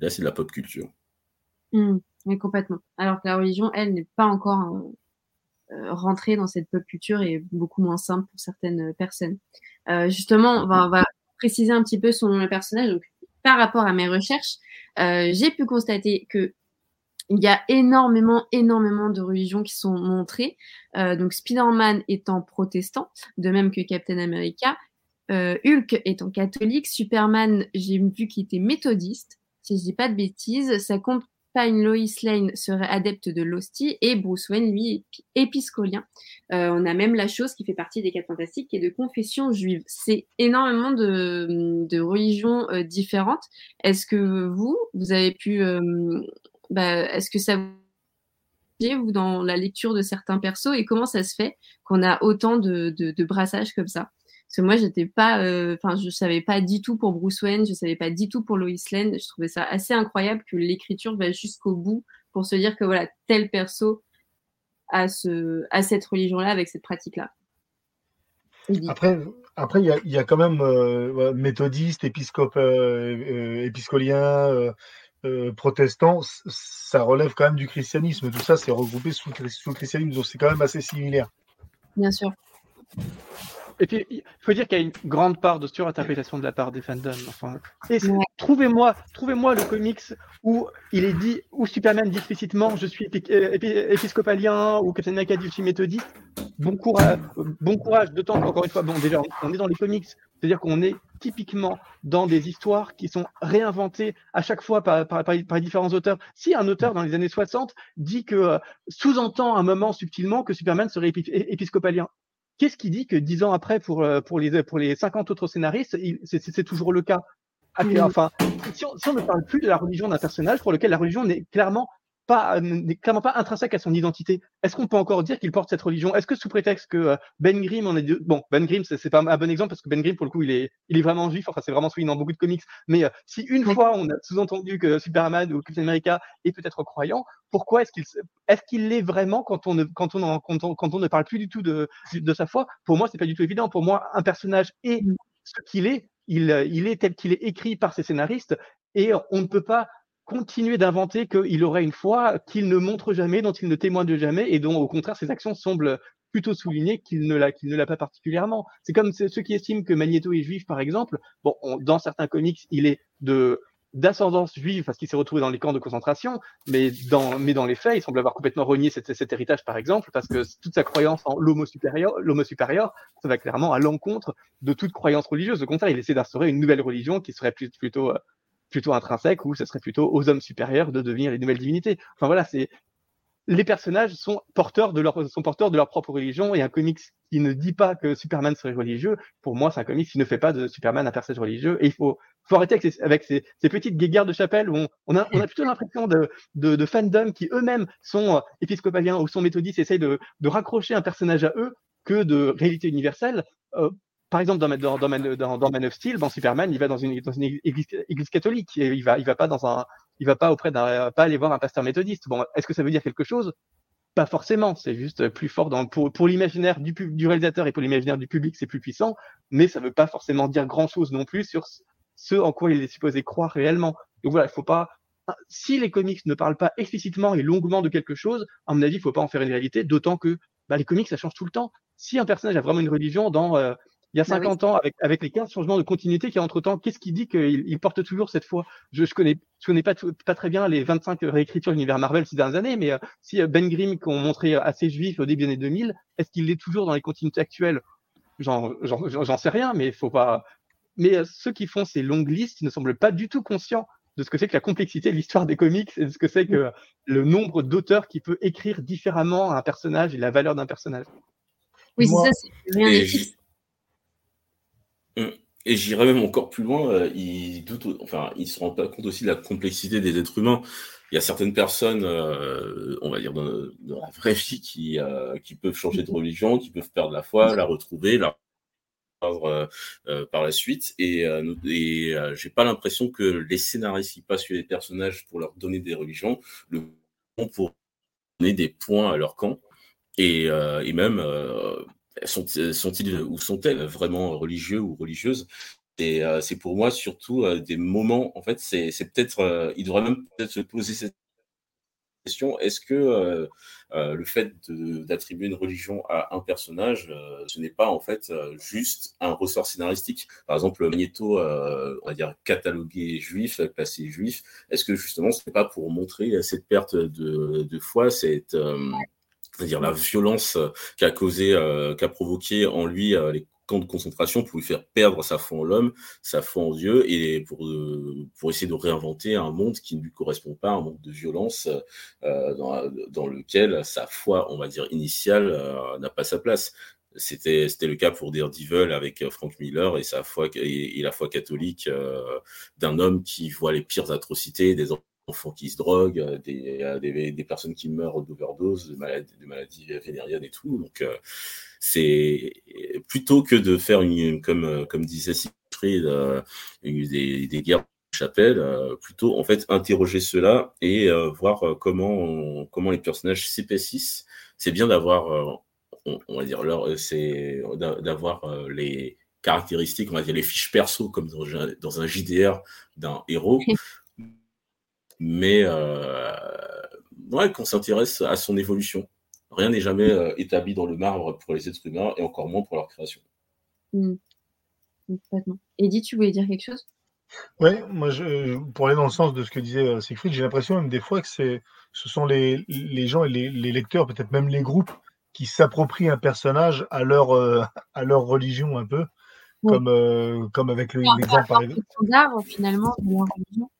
là c'est de la pop culture. Mmh, complètement. Alors que la religion, elle, n'est pas encore rentrée dans cette pop culture et beaucoup moins simple pour certaines personnes. justement, on va, on va, préciser un petit peu son personnage. Donc, par rapport à mes recherches, j'ai pu constater que il y a énormément, énormément de religions qui sont montrées. Euh, donc Spider-Man étant protestant, de même que Captain America. Euh, Hulk étant catholique. Superman, j'ai vu qu'il était méthodiste, si je dis pas de bêtises. Sa compagne Lois Lane serait adepte de l'hostie et Bruce Wayne, lui, épiscolien. Euh, on a même la chose qui fait partie des quatre fantastiques qui est de confession juive. C'est énormément de, de religions euh, différentes. Est-ce que vous, vous avez pu bah, est-ce que ça vous dans la lecture de certains persos et comment ça se fait qu'on a autant de, brassages comme ça? Parce que moi, j'étais pas, euh, enfin, je savais pas du tout pour Bruce Wayne, je savais pas du tout pour Lois Lane. Je trouvais ça assez incroyable que l'écriture va jusqu'au bout pour se dire que voilà, tel perso a ce, a cette religion-là avec cette pratique-là. Après, après, il y a, quand même euh, méthodiste, épiscope, euh, épiscolien, euh, protestants, ça relève quand même du christianisme. Tout ça, c'est regroupé sous, sous le christianisme, donc c'est quand même assez similaire. Bien sûr. Et puis, il faut dire qu'il y a une grande part de surinterprétation de la part des fandoms. Enfin, trouvez-moi, trouvez-moi le comics où il est dit, où Superman dit explicitement, je suis euh, épiscopalien ou Captain America dit je suis méthodiste. Bon courage, bon courage. D'autant qu'encore une fois, bon, déjà, on est dans les comics, c'est-à-dire qu'on est typiquement dans des histoires qui sont réinventées à chaque fois par, par, par, différents auteurs. Si un auteur dans les années 60 dit que euh, sous-entend un moment subtilement que Superman serait épiscopalien, Qu'est-ce qui dit que dix ans après, pour, euh, pour, les, pour les 50 autres scénaristes, c'est toujours le cas? Enfin, si on, si on, ne parle plus de la religion d'un personnage pour lequel la religion n'est clairement pas, n'est clairement pas intrinsèque à son identité. Est-ce qu'on peut encore dire qu'il porte cette religion? Est-ce que sous prétexte que euh, Ben Grimm en est bon, Ben Grimm c'est pas un bon exemple parce que Ben Grimm pour le coup il est, il est vraiment juif. Enfin c'est vraiment souligné dans beaucoup de comics. Mais euh, si une fois on a sous-entendu que Superman ou Captain America est peut-être croyant, pourquoi est-ce qu'il est-ce qu'il l'est vraiment quand on ne quand on, quand on, quand on ne parle plus du tout de de sa foi? Pour moi c'est pas du tout évident. Pour moi un personnage est mm. ce qu'il est. Il, il est tel qu'il est écrit par ses scénaristes et on ne peut pas continuer d'inventer qu'il aurait une foi qu'il ne montre jamais, dont il ne témoigne jamais, et dont au contraire ses actions semblent plutôt souligner qu'il ne l'a qu'il ne l'a pas particulièrement. C'est comme ceux qui estiment que Magneto est juif, par exemple. Bon, dans certains comics, il est de d'ascendance juive parce qu'il s'est retrouvé dans les camps de concentration, mais dans, mais dans les faits, il semble avoir complètement renié cet, cet héritage, par exemple, parce que toute sa croyance en l'homo supérieur, l'homo supérieur, ça va clairement à l'encontre de toute croyance religieuse. Au contraire, il essaie d'instaurer une nouvelle religion qui serait plutôt euh, plutôt intrinsèque ou ce serait plutôt aux hommes supérieurs de devenir les nouvelles divinités. Enfin voilà, c'est les personnages sont porteurs de leur sont porteurs de leur propre religion et un comics qui ne dit pas que Superman serait religieux, pour moi c'est un comics qui ne fait pas de Superman un personnage religieux et il faut, faut arrêter avec, ces, avec ces, ces, petites guéguerres de chapelle où on, on, a, on a plutôt l'impression de, de, de fandom qui eux-mêmes sont euh, épiscopaliens ou sont méthodistes, essayent de, de raccrocher un personnage à eux que de réalité universelle. Euh, par exemple, dans, dans, dans, dans, dans Man of Steel, bon, Superman, il va dans une, dans une église, église, catholique. Il va, il va pas dans un, il va pas auprès d'un, pas aller voir un pasteur méthodiste. Bon, est-ce que ça veut dire quelque chose? Pas forcément. C'est juste plus fort dans, pour, pour l'imaginaire du, du réalisateur et pour l'imaginaire du public, c'est plus puissant. Mais ça veut pas forcément dire grand chose non plus sur ce en quoi il est supposé croire réellement. Donc voilà, il faut pas. Si les comics ne parlent pas explicitement et longuement de quelque chose, à mon avis, il faut pas en faire une réalité. D'autant que bah, les comics, ça change tout le temps. Si un personnage a vraiment une religion dans euh, il y a 50 bah oui. ans, avec, avec les 15 changements de continuité qu'il y a entre temps, qu'est-ce qui dit qu'il il porte toujours cette foi? Je je connais, je connais pas, tout, pas très bien les 25 réécritures de l'univers Marvel ces dernières années, mais euh, si euh, Ben Grimm qu'on montrait assez juif au début des années 2000, est-ce qu'il l'est toujours dans les continuités actuelles? J'en sais rien, mais faut pas. Mais euh, ceux qui font ces longues listes ne semblent pas du tout conscients de ce que c'est que la complexité de l'histoire des comics et de ce que c'est que le nombre d'auteurs qui peut écrire différemment un personnage et la valeur d'un personnage. Oui, c'est ça, c'est rien n'est fixe. Et j'irais même encore plus loin, euh, ils doutent, enfin, ils se rendent pas compte aussi de la complexité des êtres humains. Il y a certaines personnes, euh, on va dire dans, la vraie vie, qui, euh, qui peuvent changer de religion, qui peuvent perdre la foi, la retrouver, la euh, par la suite. Et, euh, et j'ai pas l'impression que les scénaristes qui passent sur les personnages pour leur donner des religions le pour donner des points à leur camp. Et, et même sont-ils sont ou sont-elles vraiment religieux ou religieuses? Et euh, c'est pour moi surtout euh, des moments, en fait, c'est peut-être, euh, il devrait même peut-être se poser cette question, est-ce que euh, euh, le fait d'attribuer une religion à un personnage, euh, ce n'est pas en fait juste un ressort scénaristique? Par exemple, Magneto, on va dire catalogué juif, classé juif, est-ce que justement ce n'est pas pour montrer cette perte de, de foi, cette c'est-à-dire la violence euh, qu'a causé, euh, qu'a provoqué en lui euh, les camps de concentration pour lui faire perdre sa foi en l'homme, sa foi en Dieu, et pour, pour essayer de réinventer un monde qui ne lui correspond pas, un monde de violence dans, dans, lequel sa foi, on va dire, initiale n'a pas sa place. C'était, c'était le cas pour Daredevil avec Frank Miller et sa foi et, la foi catholique d'un homme qui voit les pires atrocités des enfants qui se droguent, euh, des, euh, des, des personnes qui meurent d'overdose, de maladies, maladies vénériennes et tout. Donc, euh, c'est plutôt que de faire une, comme, comme disait Siegfried, euh, des, guerres de chapelle, plutôt en fait interroger cela et voir comment, comment les personnages s'épaississent. C'est bien d'avoir, on, va dire, c'est d'avoir les caractéristiques, on va dire les fiches perso comme dans, dans un JDR d'un héros (laughs) mais euh, ouais, qu'on s'intéresse à son évolution. Rien n'est jamais euh, établi dans le marbre pour les êtres humains et encore moins pour leur création. Mmh. Eddie, tu voulais dire quelque chose? Oui, moi, je, pour aller dans le sens de ce que disait euh, Siegfried, j'ai l'impression même des fois que c'est, ce sont les, les gens et les, les lecteurs, peut-être même les groupes, qui s'approprient un personnage à leur, euh, à leur religion un peu, oui. comme, euh, comme avec l'exemple par exemple. finalement, de leur religion.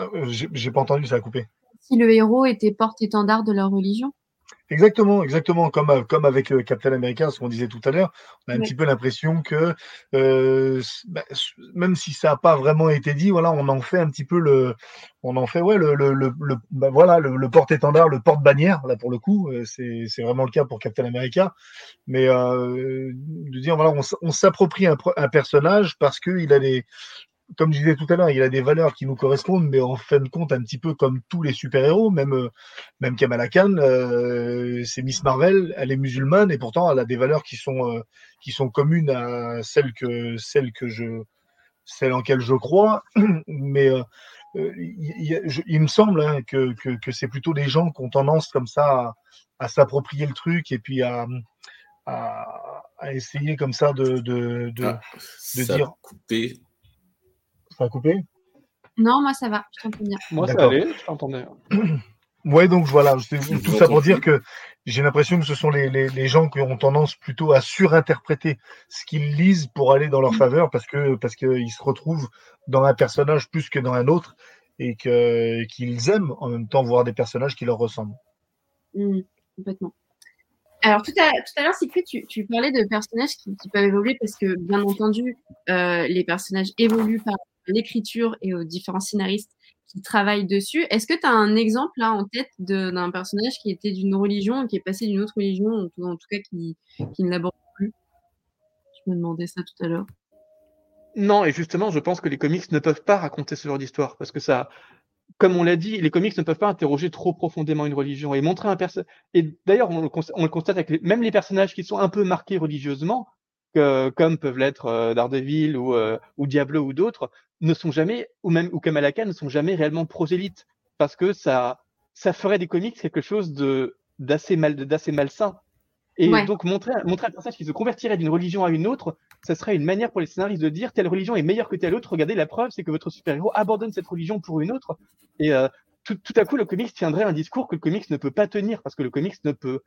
Euh, j'ai pas entendu, ça a coupé. Si le héros était porte-étendard de leur religion. Exactement, exactement, comme, euh, comme avec euh, Captain America, ce qu'on disait tout à l'heure, on a un petit peu l'impression que euh, bah, même si ça n'a pas vraiment été dit, voilà, on en fait un petit peu le, on en fait ouais le, le, le, le bah, voilà le, porte-étendard, le porte-bannière là pour le coup, c'est vraiment le cas pour Captain America, mais euh, de dire voilà, on, on s'approprie un, un, personnage parce que il a des comme je disais tout à l'heure, il a des valeurs qui nous correspondent, mais en fin de compte, un petit peu comme tous les super-héros, même, euh, même Kamala Khan, euh, c'est Miss Marvel, elle est musulmane et pourtant elle a des valeurs qui sont, euh, qui sont communes à celles que, celles que je, celles en quelles je crois. (clears throat) Mais euh, il, me semble hein, que, que, que c'est plutôt des gens qui ont tendance comme ça à, à s'approprier le truc et puis à, à, à, essayer comme ça de, de, de, ah, de dire. Coupé ça a coupé? Non, moi ça va, je t'entends bien. Moi ça allait, je t'entendais. (clears throat) Ouais, donc voilà, tout ça pour dire que j'ai l'impression que ce sont les, les, les, gens qui ont tendance plutôt à surinterpréter ce qu'ils lisent pour aller dans leur faveur parce que parce qu'ils se retrouvent dans un personnage plus que dans un autre et que qu'ils aiment en même temps voir des personnages qui leur ressemblent. Mmh, complètement. Alors tout à, tout à l'heure, Cyprien, tu, tu, parlais de personnages qui, qui, peuvent évoluer parce que bien entendu, euh, les personnages évoluent par l'écriture et aux différents scénaristes qui travaillent dessus. Est-ce que tu as un exemple là en tête d'un personnage qui était d'une religion, qui est passé d'une autre religion, ou en tout cas qui, qui ne l'aborde plus? Me demandais ça tout à l'heure. Non, et justement, je pense que les comics ne peuvent pas raconter ce genre d'histoire parce que ça, comme on l'a dit, les comics ne peuvent pas interroger trop profondément une religion et montrer un personnage. Et d'ailleurs, on, le constate avec même les personnages qui sont un peu marqués religieusement, comme peuvent l'être euh, Daredevil ou, euh, ou Diablo ou d'autres, ne sont jamais, ou même ou Kamalaka, ne sont jamais réellement prosélytes parce que ça, ça ferait des comics quelque chose de d'assez mal, d'assez malsain. Et donc montrer, montrer un personnage qui se convertirait d'une religion à une autre, ça serait une manière pour les scénaristes de dire telle religion est meilleure que telle autre. Regardez, la preuve, c'est que votre super-héros abandonne cette religion pour une autre. Et euh, tout, tout, à coup, le comics tiendrait un discours que le comics ne peut pas tenir parce que le comics ne peut.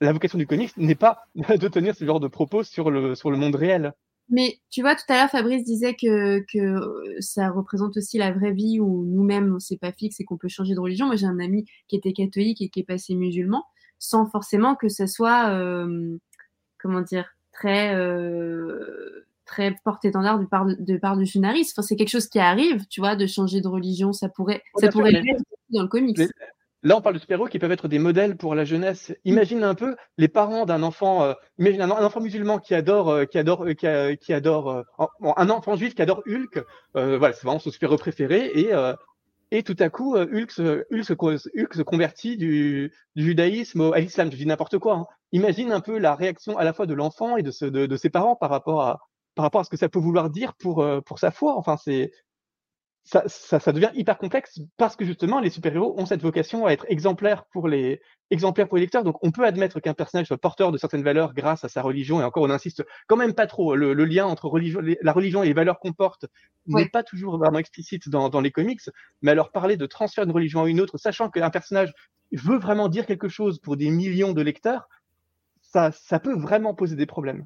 La vocation du comics n'est pas (laughs) de tenir ce genre de propos sur le, sur le monde réel. Mais tu vois, tout à l'heure, Fabrice disait que, que ça représente aussi la vraie vie où nous-mêmes, c'est pas fixe et qu'on peut changer de religion. Moi, j'ai un ami qui était catholique et qui est passé musulman sans forcément que ce soit, euh, comment dire, très, euh, très porte-étendard de part, de part du scénariste. Enfin, c'est quelque chose qui arrive, tu vois, de changer de religion. Ça pourrait, ça pourrait être dans le comics. Là, on parle de super-héros qui peuvent être des modèles pour la jeunesse. Imagine un peu les parents d'un enfant, euh, imagine un, enfant musulman qui adore, euh, qui adore, euh, qui, qui, adore, un enfant juif qui adore Hulk. voilà, c'est vraiment son super-héros préféré. Et, et tout à coup, Hulk, se, Hulk, se, convertit du, judaïsme à l'islam. Je dis n'importe quoi. Hein. Imagine un peu la réaction à la fois de l'enfant et de, de, de, ses parents par rapport à, par rapport à ce que ça peut vouloir dire pour, pour sa foi. Enfin, c'est ça, ça, devient hyper complexe parce que justement, les super-héros ont cette vocation à être exemplaires pour les, exemplaires pour les lecteurs. Donc, on peut admettre qu'un personnage soit porteur de certaines valeurs grâce à sa religion. Et encore, on insiste quand même pas trop. Le, lien entre religion, la religion et les valeurs qu'on porte n'est pas toujours vraiment explicite dans, dans, les comics. Mais alors, parler de transfert d'une religion à une autre, sachant qu'un personnage veut vraiment dire quelque chose pour des millions de lecteurs, ça, ça peut vraiment poser des problèmes.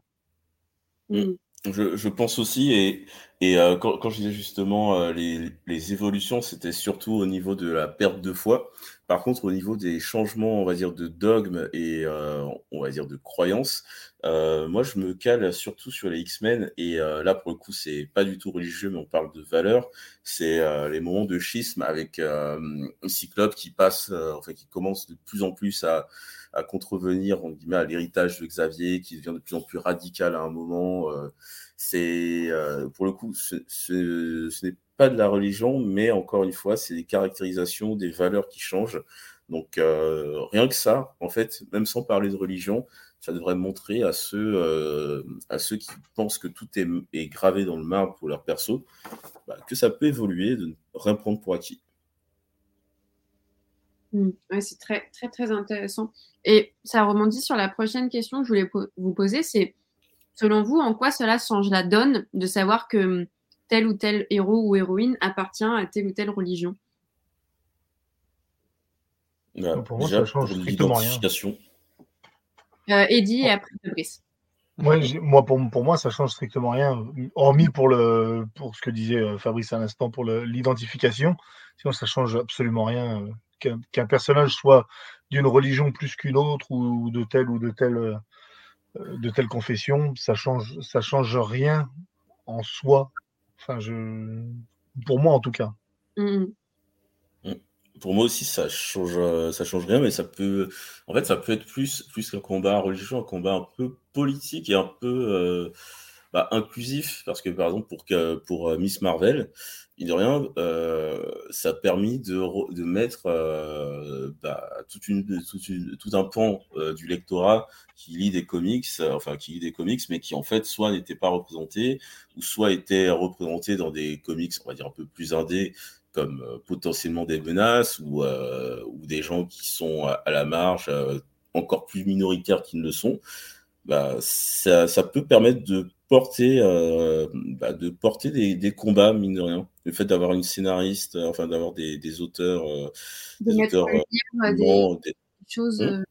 Mm. Je, je, pense aussi, et, et euh, quand, quand, je disais justement euh, les, les, évolutions, c'était surtout au niveau de la perte de foi. Par contre, au niveau des changements, on va dire, de dogme et euh, on va dire de croyances, moi je me cale surtout sur les X-Men, et là pour le coup, c'est pas du tout religieux, mais on parle de valeurs. C'est les moments de schisme avec Cyclope qui passe, enfin qui commence de plus en plus à à contrevenir à l'héritage de Xavier qui devient de plus en plus radical à un moment. Euh, c'est euh, pour le coup, ce, n'est pas de la religion, mais encore une fois, c'est des caractérisations, des valeurs qui changent. Donc euh, rien que ça, en fait, même sans parler de religion, ça devrait montrer à ceux, à ceux qui pensent que tout est, est, gravé dans le marbre pour leur perso, bah, que ça peut évoluer, de ne rien prendre pour acquis. Mmh. c'est très, très, très intéressant. Et ça rebondit sur la prochaine question que je voulais vous poser, c'est selon vous, en quoi cela change la donne de savoir que tel ou tel héros ou héroïne appartient à telle ou telle religion? Bah, Pour moi, ça change strictement rien. Euh, Eddie et après Fabrice. moi, pour, pour, moi, ça change strictement rien, hormis pour, le, pour ce que disait euh, Fabrice à l'instant, pour l'identification. Sinon, ça change absolument rien. Qu'un personnage soit d'une religion plus qu'une autre ou de telle ou de telle, euh, de telle confession, ça change, ça change rien en soi. Enfin, je, pour moi en tout cas. Mmh. Mmh. Pour moi aussi, ça change, euh, ça change rien, mais ça peut, en fait, ça peut être plus, plus qu'un combat religieux, un combat un peu politique et un peu euh, bah, inclusif, parce que par exemple pour, pour Miss Marvel, il de rien, euh, ça a permis de, mettre euh, bah, tout un pan euh, du lectorat qui lit des comics, enfin qui lit des comics, mais qui en fait soit n'était pas représenté, ou soit était représenté dans des comics, on va dire un peu plus indés, comme potentiellement des menaces, ou, ou des gens qui sont à, la marge, encore plus minoritaires qu'ils ne le sont. Bah, ça, ça peut permettre de porter, euh, bah, de porter des, des, combats, mine de rien. Le fait d'avoir une scénariste, euh, enfin d'avoir des, des, auteurs. Euh, de des mettre auteurs, en lumière des, choses, hmm?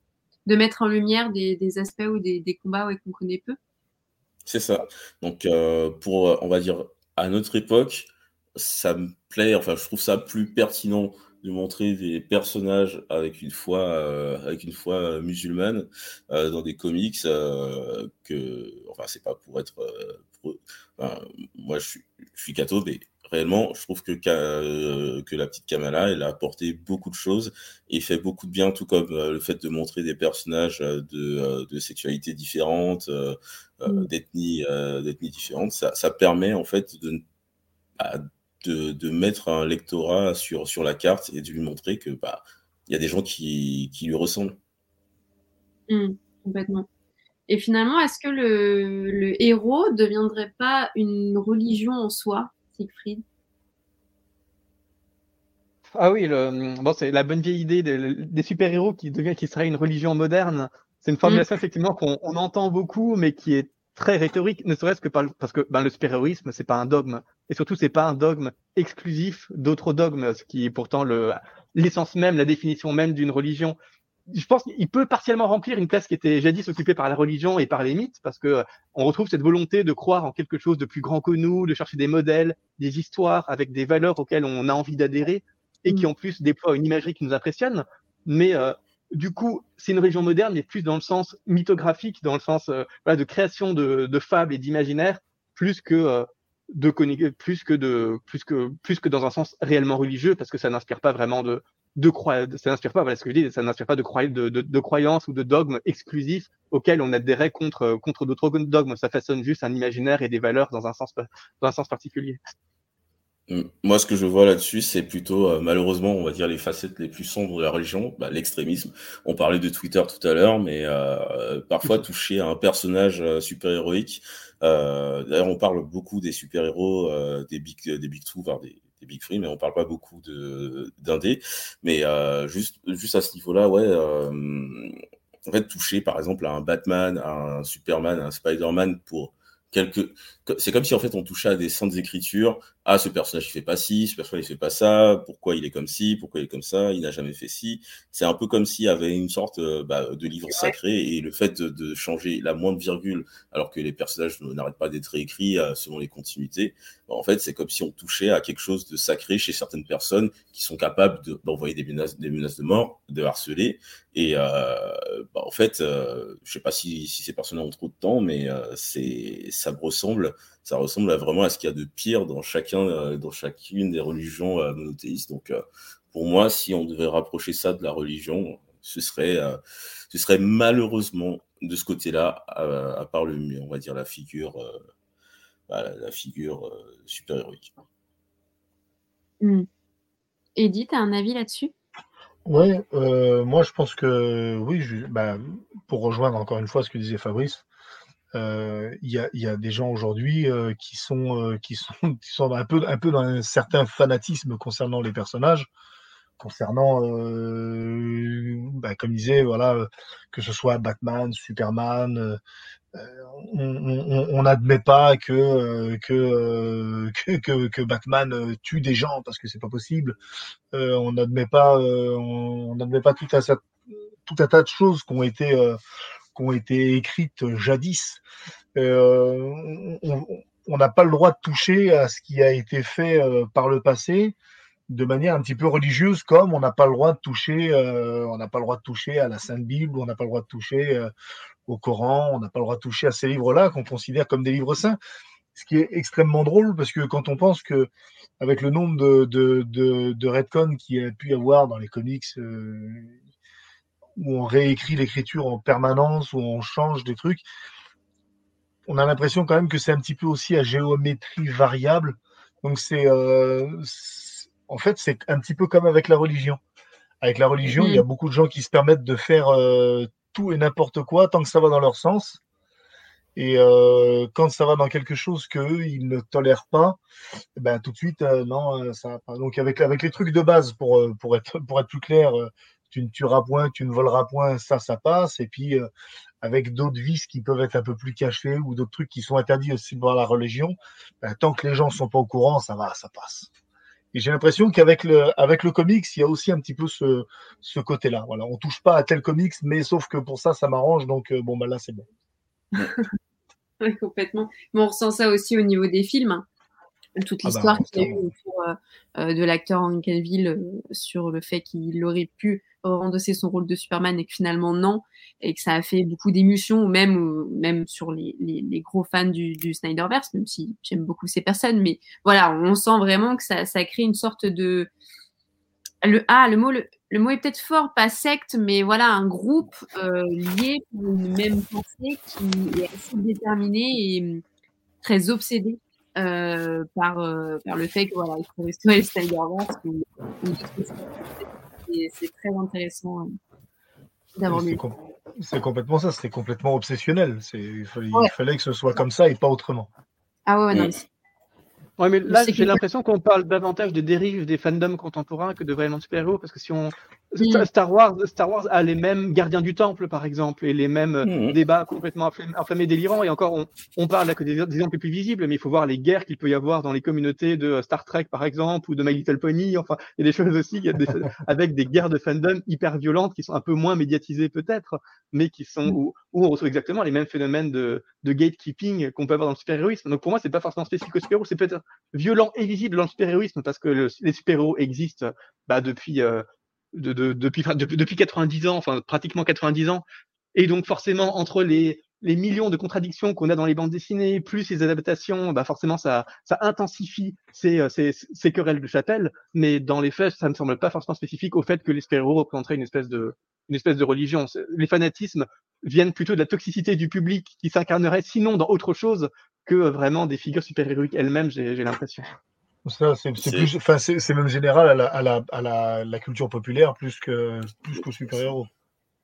de mettre en lumière des, aspects ou des, combats ouais, qu'on connaît peu. C'est ça. Donc, pour, on va dire, à notre époque, ça me plaît, enfin, je trouve ça plus pertinent de montrer des personnages avec une foi, euh, avec une foi euh, musulmane euh, dans des comics que, enfin, c'est pas pour être, moi, je suis, je suis catho, mais réellement, je trouve que, que la petite Kamala, elle a apporté beaucoup de choses et fait beaucoup de bien, tout comme le fait de montrer des personnages de, de sexualités différentes, mm. d'ethnies différentes. Ça, ça, permet en fait de, bah, de, de, mettre un lectorat sur, sur la carte et de lui montrer que bah, il y a des gens qui, qui lui ressemblent. Mmh, complètement. Et finalement, est-ce que le, le héros ne deviendrait pas une religion en soi, Siegfried? Ah oui, le, bon, c'est la bonne vieille idée des, des super-héros qui devient qui serait une religion moderne. C'est une formulation mmh. effectivement qu'on on entend beaucoup, mais qui est très rhétorique, ne serait-ce que parce que ben, le super-héroïsme, c'est pas un dogme. Et surtout, c'est pas un dogme exclusif d'autres dogmes, ce qui est pourtant le, l'essence même, la définition même d'une religion. Je pense qu'il peut partiellement remplir une place qui était jadis occupée par la religion et par les mythes, parce que euh, on retrouve cette volonté de croire en quelque chose de plus grand que nous, de chercher des modèles, des histoires avec des valeurs auxquelles on a envie d'adhérer et qui mm. en plus déploient une imagerie qui nous impressionne. Mais euh, du coup, c'est une religion moderne, mais plus dans le sens mythographique, dans le sens euh, de création de, fables et d'imaginaires, plus que de plus que de plus que plus que dans un sens réellement religieux parce que ça n'inspire pas vraiment de ça n'inspire pas voilà ce que je dis ça n'inspire pas de, croyances ou de dogmes exclusifs auxquels on adhérait contre contre d'autres dogmes ça façonne juste un imaginaire et des valeurs dans un sens dans un sens particulier. Moi, ce que je vois là-dessus, c'est plutôt, euh, malheureusement, on va dire les facettes les plus sombres de la religion, bah, l'extrémisme. On parlait de Twitter tout à l'heure, mais euh, parfois (laughs) toucher à un personnage euh, super-héroïque, D'ailleurs, on parle beaucoup des super-héros, des big, des big two, voire des, des, big three, mais on parle pas beaucoup de d'indé. Mais juste, juste à ce niveau-là, ouais. En fait, toucher par exemple à un Batman, à un Superman, à un Spider-Man pour quelques. C'est comme si en fait on touchait à des saintes écritures ah ce personnage il fait pas ci, ce personnage il fait pas ça, pourquoi il est comme ci, pourquoi il est comme ça, il n'a jamais fait ci. C'est un peu comme s'il y avait une sorte euh, bah, de livre sacré et le fait de, de, changer la moindre virgule alors que les personnages n'arrêtent pas d'être écrits euh, selon les continuités. Bah, en fait c'est comme si on touchait à quelque chose de sacré chez certaines personnes qui sont capables d'envoyer des, menaces, des menaces de mort, de harceler. Et euh, bah, en fait, euh, je sais pas si, si ces personnes ont trop de temps, mais euh, c'est ça me ressemble ça ressemble à vraiment à ce qu'il y a de pire dans chacun, euh, dans chacune des religions euh, monothéistes. Donc, euh, pour moi, si on devait rapprocher ça de la religion, ce serait, ce serait malheureusement de ce côté-là, à, part le, on va dire la figure, bah, la, figure super héroïque. Mmh. Edith, tu as un avis là-dessus? Ouais, moi je pense que oui, bah, pour rejoindre encore une fois ce que disait Fabrice, il y, a, y, a, des gens aujourd'hui euh, qui sont euh, qui sont (laughs) qui sont un peu un peu dans un certain fanatisme concernant les personnages concernant euh, bah, comme disait voilà que ce soit Batman Superman on n'admet pas que (laughs) que, que, que Batman tue des gens parce que c'est pas possible. On n'admet pas on n'admet pas tout un tout un tas de choses qui ont été qui ont été écrites jadis. Euh, on n'a pas le droit de toucher à ce qui a été fait euh, par le passé de manière un petit peu religieuse, comme on n'a pas le droit de toucher, euh, on n'a pas le droit de toucher à la Sainte Bible, on n'a pas le droit de toucher au Coran, on n'a pas le droit de toucher à ces livres-là qu'on considère comme des livres saints. Ce qui est extrêmement drôle parce que quand on pense que avec le nombre de, de, de, retcons qu'il y a pu avoir dans les comics où on réécrit l'écriture en permanence, où on change des trucs, on a l'impression quand même que c'est un petit peu aussi à géométrie variable. Donc c'est, euh, en fait, c'est un petit peu comme avec la religion. Avec la religion, il y a mhm. beaucoup de gens qui se permettent de faire euh, tout et n'importe quoi tant que ça va dans leur sens. Et euh, quand ça va dans quelque chose qu'eux, ils ne tolèrent pas, ben, tout de suite, euh, non, ça va pas. Donc avec, avec les trucs de base, pour, pour, être, pour être plus clair, tu ne tueras point, tu ne voleras point, ça, ça passe. Et puis, euh, avec d'autres vices qui peuvent être un peu plus cachés ou d'autres trucs qui sont interdits aussi par la religion, ben, tant que les gens ne sont pas au courant, ça va, ça passe. Et j'ai l'impression qu'avec le, avec le comics, il y a aussi un petit peu ce, côté-là. Voilà, on touche pas à tel comics, mais sauf que pour ça, ça m'arrange. Donc, euh, bon, ben là, c'est bon. (laughs) complètement. On ressent ça aussi au niveau des films. Hein. Toute Ah bah, l'histoire qu'il y a eu autour euh, euh, de l'acteur Henry Cavill euh, sur le fait qu'il aurait pu endosser son rôle de Superman et que finalement non, et que ça a fait beaucoup d'émotions, même, euh, même sur les, les, les gros fans du, du Snyderverse, même si j'aime beaucoup ces personnes, mais voilà, on sent vraiment que ça, ça crée une sorte de... Le, ah, le mot, le, le mot est peut-être fort, pas secte, mais voilà, un groupe euh, lié pour une même pensée qui est assez déterminé et hum, très obsédé euh, par, euh, par le fait que voilà, il faut restaurer le choses. Et C'est très intéressant euh, d'avoir C'est mis. com- c'est complètement ça, c'était complètement obsessionnel. C'est- Il fallait, il fallait que ce soit comme ça et pas autrement. Ah ouais, ouais, non, Mm. mais c'est- Ouais, mais là, j'ai l'impression qu'on parle davantage des dérives des fandoms contemporains que de vraiment super-héros, parce que si on. Mm. Star- Wars, Star Wars a les mêmes gardiens du temple, par exemple, et les mêmes euh, Mhm. débats complètement enflammés, enflammés, délirants. Et encore, on, on parle là que des, des exemples les plus visibles, mais il faut voir les guerres qu'il peut y avoir dans les communautés de Star Trek, par exemple, ou de My Little Pony. Enfin, il y a des choses aussi il y a des, (laughs) avec des guerres de fandom hyper violentes qui sont un peu moins médiatisées peut-être, mais qui sont où, où on retrouve exactement les mêmes phénomènes de, de gatekeeping qu'on peut avoir dans le super-héroïsme. Donc pour moi, c'est pas forcément spécifique au super-héros, c'est peut-être violent et visible dans le super-héroïsme parce que le- les super-héros existent bah, depuis, euh, de, de- depuis, enfin, depuis, depuis 90 ans, enfin pratiquement 90 ans. Et donc forcément, entre les, les millions de contradictions qu'on a dans les bandes dessinées, plus les adaptations, bah forcément ça, ça intensifie ces, euh, ces, ces querelles de chapelle. Mais dans les faits, ça ne semble pas forcément spécifique au fait que les super-héros représenteraient une espèce de, une espèce de religion. Les fanatismes viennent plutôt de la toxicité du public qui s'incarnerait sinon dans autre chose que vraiment des figures super-héroïques elles-mêmes, j'ai l'impression. Ça, c'est même général à la, à la, à la, la culture populaire plus que plus qu'aux super-héros.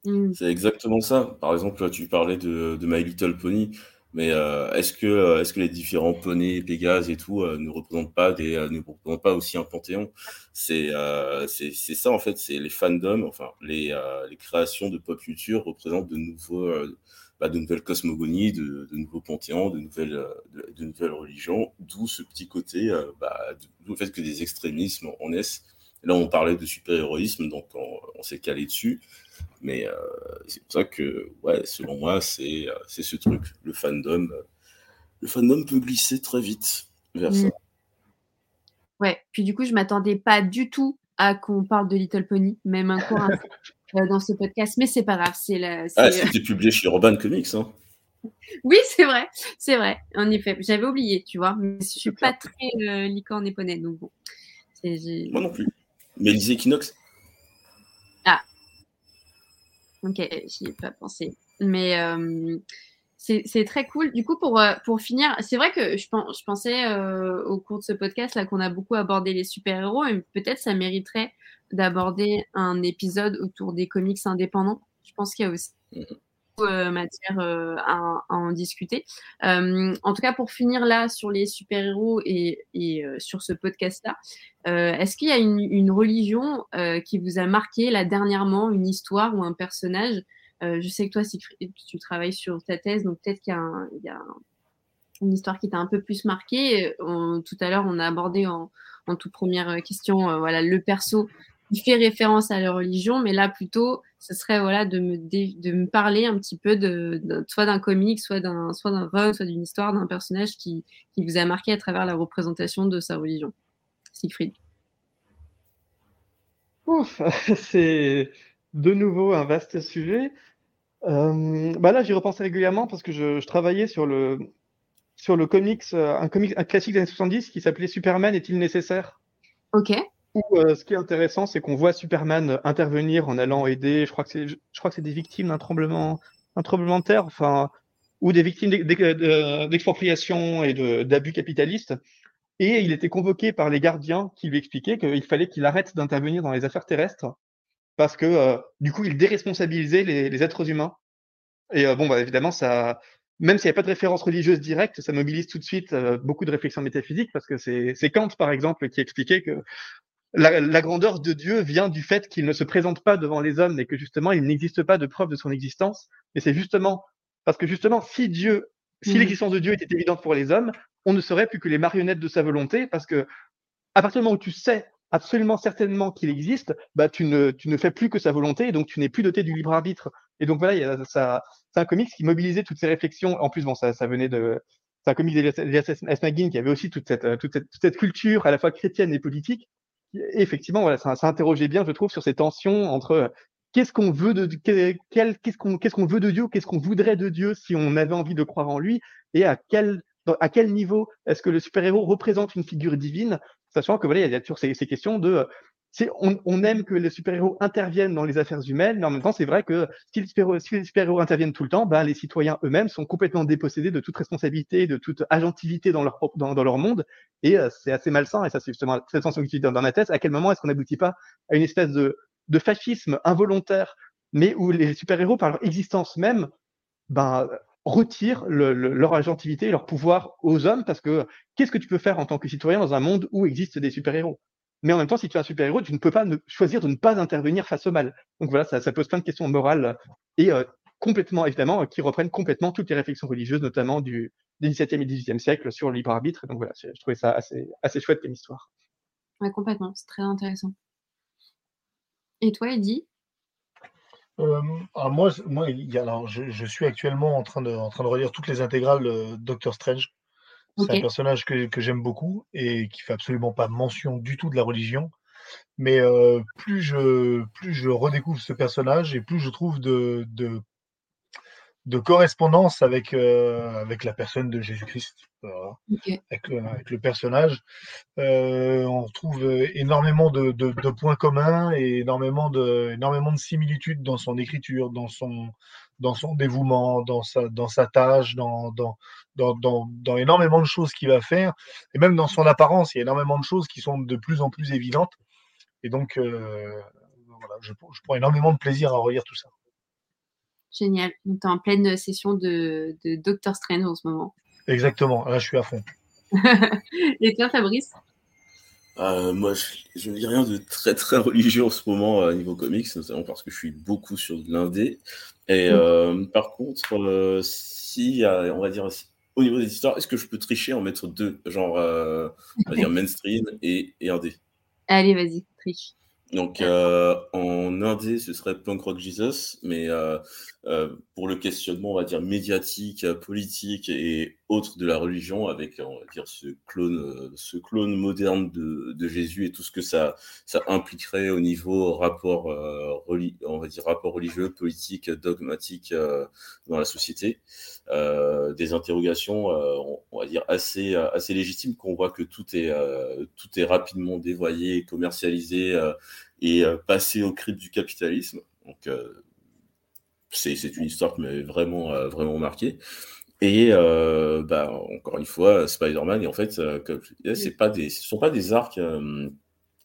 Mm. C'est exactement ça. Par exemple, tu parlais de, de My Little Pony, mais euh, est-ce que, euh, est-ce que les différents poneys, Pégase et tout euh, ne représentent pas des, euh, ne représentent pas aussi un panthéon? C'est, euh, ça en fait. C'est les fandoms, enfin les, euh, les créations de pop culture représentent de nouveaux, euh, bah, de nouvelles cosmogonies, de, de nouveaux panthéons, de nouvelles, euh, de, de nouvelles religions. D'où ce petit côté, euh, bah, d'où le fait que des extrémismes en naissent. Là, on parlait de super-héroïsme, donc on, on s'est calé dessus. Mais euh, c'est pour ça que, ouais, selon moi, c'est c'est ce truc. Le fandom, le fandom peut glisser très vite vers Mm. ça. Ouais, puis du coup, je m'attendais pas du tout à qu'on parle de Little Pony, même un instant, (laughs) euh, dans ce podcast, mais c'est pas grave. C'est Ah, c'était publié chez Urban Comics. Hein. (laughs) Oui, c'est vrai, c'est vrai, en effet. J'avais oublié, tu vois, mais je suis pas très euh, licorne et poney, donc bon. Moi non plus. Mais lisez Equinox. Ok, j'y ai pas pensé. Mais euh, c'est très cool. Du coup, pour, euh, pour finir, c'est vrai que je, pen- je pensais euh, au cours de ce podcast là qu'on a beaucoup abordé les super-héros et peut-être ça mériterait d'aborder un épisode autour des comics indépendants. Je pense qu'il y a aussi euh, matière euh, à, en discuter. En tout cas, pour finir là sur les super-héros et, et sur ce podcast-là, est-ce qu'il y a une, une religion qui vous a marqué là dernièrement, une histoire ou un personnage Je sais que toi, Siegfried, tu travailles sur ta thèse, donc peut-être qu'il y a, une histoire qui t'a un peu plus marqué. On- tout à l'heure, on a abordé en, toute première question, euh, voilà, le perso qui fait référence à la religion, mais là plutôt, ce serait voilà de me parler un petit peu de, soit d'un comic, soit d'un soit d'un run, soit d'une histoire d'un personnage qui, qui vous a marqué à travers la représentation de sa religion. Siegfried. Ouf, (laughs) c'est de nouveau un vaste sujet. Euh, bah là, j'y repense régulièrement parce que je, je travaillais sur le, sur le comics, euh, un comics un classique des années 70 qui s'appelait Superman est-il nécessaire? Ok. Où, euh, ce qui est intéressant, c'est qu'on voit Superman intervenir en allant aider, je crois que c'est, je crois que c'est des victimes d'un tremblement, un tremblement de terre, enfin, ou des victimes d'ex- d'ex- de- d'expropriation et de, d'abus capitalistes. Et il était convoqué par les gardiens qui lui expliquaient qu'il fallait qu'il arrête d'intervenir dans les affaires terrestres parce que euh, du coup, il déresponsabilisait les, les êtres humains. Et euh, bon, bah, évidemment, ça, même s'il n'y a pas de référence religieuse directe, ça mobilise tout de suite euh, beaucoup de réflexions métaphysiques parce que c'est Kant, par exemple, qui expliquait que la, la grandeur de Dieu vient du fait qu'il ne se présente pas devant les hommes et que justement, il n'existe pas de preuve de son existence. Et c'est justement parce que justement, si Dieu, si Mhm. l'existence de Dieu était évidente pour les hommes, on ne serait plus que les marionnettes de sa volonté parce que à partir du moment où tu sais absolument certainement qu'il existe, bah tu ne, tu ne fais plus que sa volonté donc tu n'es plus doté du libre arbitre. Et donc voilà, il y a ça, c'est un comics qui mobilisait toutes ces réflexions. En plus, bon, ça, ça venait de, ça a commis Elias S. McGinn, qui avait aussi toute cette, toute cette, toute cette culture à la fois chrétienne et politique. Et effectivement, voilà, ça, ça interrogeait bien, je trouve, sur ces tensions entre qu'est-ce qu'on veut de qu'est-ce qu'on qu'est-ce qu'on veut de Dieu, qu'est-ce qu'on voudrait de Dieu si on avait envie de croire en lui, et à quel à quel niveau est-ce que le super-héros représente une figure divine, sachant que voilà, il y a toujours ces, ces questions de on, on, aime que les super-héros interviennent dans les affaires humaines, mais en même temps, c'est vrai que si les super-héros interviennent tout le temps, ben, les citoyens eux-mêmes sont complètement dépossédés de toute responsabilité, de toute agentivité dans leur, dans, dans leur monde, et euh, c'est assez malsain, et ça c'est justement cette sensation que tu dis dans, ma thèse, à quel moment est-ce qu'on n'aboutit pas à une espèce de, de fascisme involontaire, mais où les super-héros, par leur existence même, ben, retirent le, leur agentivité leur pouvoir aux hommes, parce que qu'est-ce que tu peux faire en tant que citoyen dans un monde où existent des super-héros? Mais en même temps, si tu es un super-héros, tu ne peux pas ne, choisir de ne pas intervenir face au mal. Donc voilà, ça, pose plein de questions morales et euh, complètement, évidemment, qui reprennent complètement toutes les réflexions religieuses, notamment du, du XVIIe et XVIIIe siècle sur le libre arbitre. Donc voilà, je trouvais ça assez, assez chouette comme histoire. Ouais, complètement, c'est très intéressant. Et toi, Eddie euh, alors moi, moi alors je, je, suis actuellement en train de, en train de relire toutes les intégrales de Doctor Strange. C'est un personnage que, que j'aime beaucoup et qui fait absolument pas mention du tout de la religion. Mais euh, plus, je, plus je redécouvre ce personnage et plus je trouve de, de, de correspondance avec, euh, avec la personne de Jésus-Christ, okay. avec, avec, le personnage. Euh, on trouve énormément de, de, de, points communs et énormément de, énormément de similitudes dans son écriture, dans son, dans son dévouement, dans sa, dans sa tâche, dans, dans, dans, dans, énormément de choses qu'il va faire, et même dans son apparence, il y a énormément de choses qui sont de plus en plus évidentes. Et donc, euh, voilà, je, je prends énormément de plaisir à relire tout ça. Génial. Donc, tu es en pleine session de, de Doctor Strange en ce moment. Exactement. Là, je suis à fond. (laughs) et toi, Fabrice? Euh, moi, je, ne lis rien de très très religieux en ce moment à niveau comics, notamment parce que je suis beaucoup sur l'indé. Et euh, par contre, euh, si, on va dire, au niveau des histoires, est-ce que je peux tricher en mettre deux, genre, euh, on va dire (laughs) mainstream et, et indé? Allez, vas-y, triche. Donc euh, en indé, ce serait Punk Rock Jesus, mais euh, euh, pour le questionnement, on va dire médiatique, politique et autre de la religion, avec on va dire ce clone, ce clone moderne de, Jésus et tout ce que ça, ça impliquerait au niveau rapport, on va dire rapport religieux, politique, dogmatique dans la société. des interrogations, on, va dire assez, légitimes, qu'on voit que tout est, tout est rapidement dévoyé, commercialisé et euh, passer au crypte du capitalisme. Donc, euh, c'est une histoire qui m'avait vraiment, euh, vraiment marqué. Et bah, encore une fois, Spider-Man, et en fait, comme c'est pas des, ce ne sont pas des arcs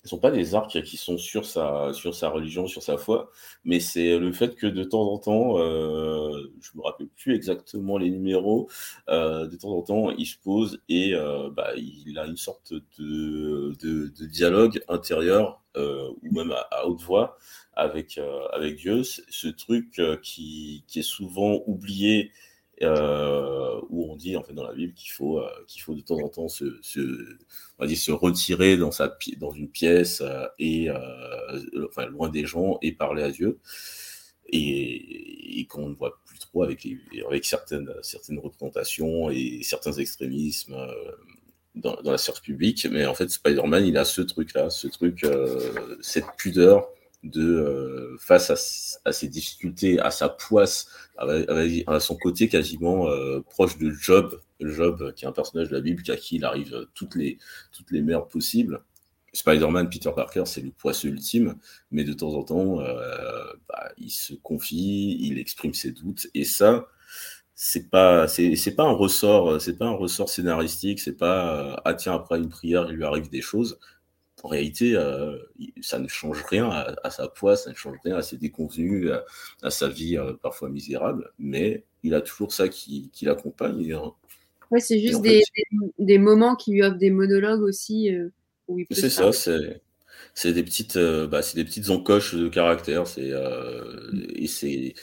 ne sont pas des arcs qui sont sur sa, sur sa religion, sur sa foi, mais c'est le fait que de temps en temps, euh, je me rappelle plus exactement les numéros, euh, de temps en temps, il se pose et euh, bah, il a une sorte de, de, de dialogue intérieur euh, ou même à, à, haute voix avec, euh, avec Dieu. Ce truc euh, qui, qui est souvent oublié euh, où on dit en fait dans la Bible qu'il faut euh, qu'il faut de temps en temps se, on va dire, se retirer dans sa dans une pièce euh, et loin des gens et parler à Dieu. Et, qu'on ne voit plus trop avec certaines certaines représentations et certains extrémismes dans, la science publique. Mais en fait Spider-Man il a ce truc là ce truc cette pudeur de euh, face à, ses difficultés, à sa poisse, à, son côté quasiment euh, proche de Job, Job qui est un personnage de la Bible à qui il arrive toutes les toutes les merdes possibles. Spider-Man, Peter Parker, c'est le poisseux ultime, mais de temps en temps, euh, bah, il se confie, il exprime ses doutes, et ça, c'est pas, c'est pas un ressort, c'est pas un ressort scénaristique, c'est pas, ah tiens, après une prière, il lui arrive des choses en réalité, euh, ça ne change rien à, à, sa poids, ça ne change rien à ses déconvenus, à, à sa vie euh, parfois misérable, mais il a toujours ça qui, qui l'accompagne. Hein. Ouais, c'est juste des, fait, des, des, moments qui lui offrent des monologues aussi. Euh, c'est ça, c'est c'est des petites, bah, c'est des petites encoches de caractère, c'est et c'est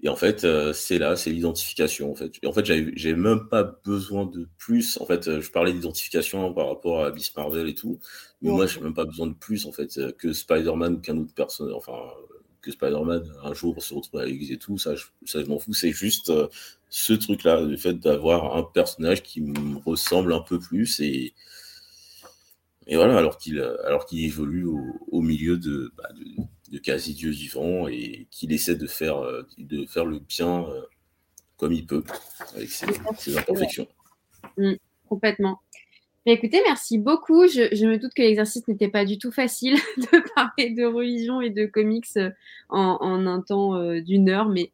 et en fait, euh, c'est là, c'est l'identification. En fait, et en fait, j'ai même pas besoin de plus. En fait, euh, je parlais d'identification par rapport à Miss Marvel et tout, mais ouais. moi, j'ai même pas besoin de plus en fait que Spider-Man ou qu'un autre personnage, enfin, que Spider-Man un jour se retrouve avec et tout, ça, je, ça, je m'en fous. C'est juste euh, ce truc-là, le fait d'avoir un personnage qui me ressemble un peu plus et, et voilà, alors qu'il alors qu'il évolue au, au, milieu de, bah, de, de quasi dieux vivants et qu'il essaie de faire, euh, de faire le bien euh, comme il peut, avec ses, ses imperfections. Mmh, complètement. Mais écoutez, merci beaucoup. Je, je me doute que l'exercice n'était pas du tout facile (laughs) de parler de religion et de comics euh, en, en un temps euh, d'une heure, mais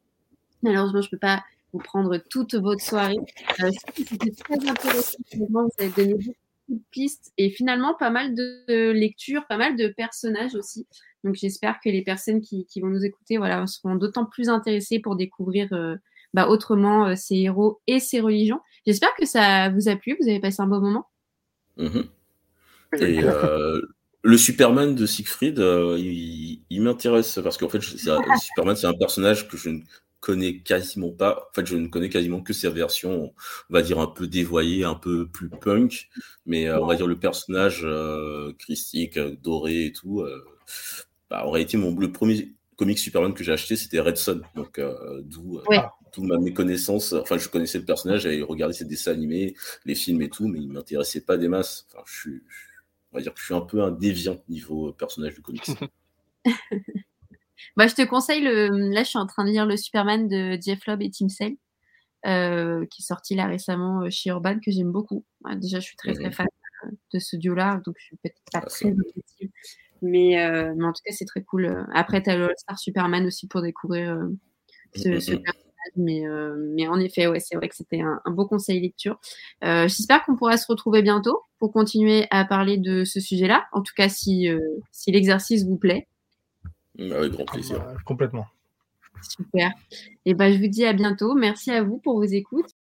malheureusement, je ne peux pas vous prendre toute votre soirée. Euh, C'était très intéressant. Vous avez donné beaucoup de pistes et finalement pas mal de lectures, pas mal de personnages aussi. Donc j'espère que les personnes qui, qui, vont nous écouter voilà, seront d'autant plus intéressées pour découvrir euh, bah, autrement euh, ces héros et ces religions. J'espère que ça vous a plu, vous avez passé un bon moment. Mmh. Et euh, le Superman de Siegfried, euh, il, il m'intéresse parce qu'en fait, Superman, c'est un personnage que je ne connais quasiment pas. En fait, je ne connais quasiment que sa version, on va dire un peu dévoyée, un peu plus punk, mais euh, on va dire le personnage euh, christique, doré et tout. Euh, bah, en réalité, mon le premier comic Superman que j'ai acheté, c'était Red Son, donc d'où ouais. d'où ma méconnaissance. Enfin, je connaissais le personnage, j'avais regardé ses dessins animés, les films et tout, mais il m'intéressait pas des masses. Enfin, je suis, on va dire que je suis un peu un déviant niveau personnage du comics. (laughs) (laughs) bah, je te conseille le. Là, je suis en train de lire le Superman de Jeff Lobb et Tim Sale, euh, qui est sorti là récemment chez Urban, que j'aime beaucoup. Ouais, déjà, je suis très très fan de ce duo-là, donc je suis peut-être pas ah, très objective. Mais, euh, mais en tout cas, c'est très cool. Après, tu as le Star Superman aussi pour découvrir euh, ce, mm -hmm. ce personnage. Mais, euh, mais en effet, ouais, c'est vrai que c'était un, un, beau conseil lecture. Euh, J'espère qu'on pourra se retrouver bientôt pour continuer à parler de ce sujet-là. En tout cas, si, euh, si l'exercice vous plaît. Avec grand plaisir. complètement. Super. Et ben, je vous dis à bientôt. Merci à vous pour vos écoutes.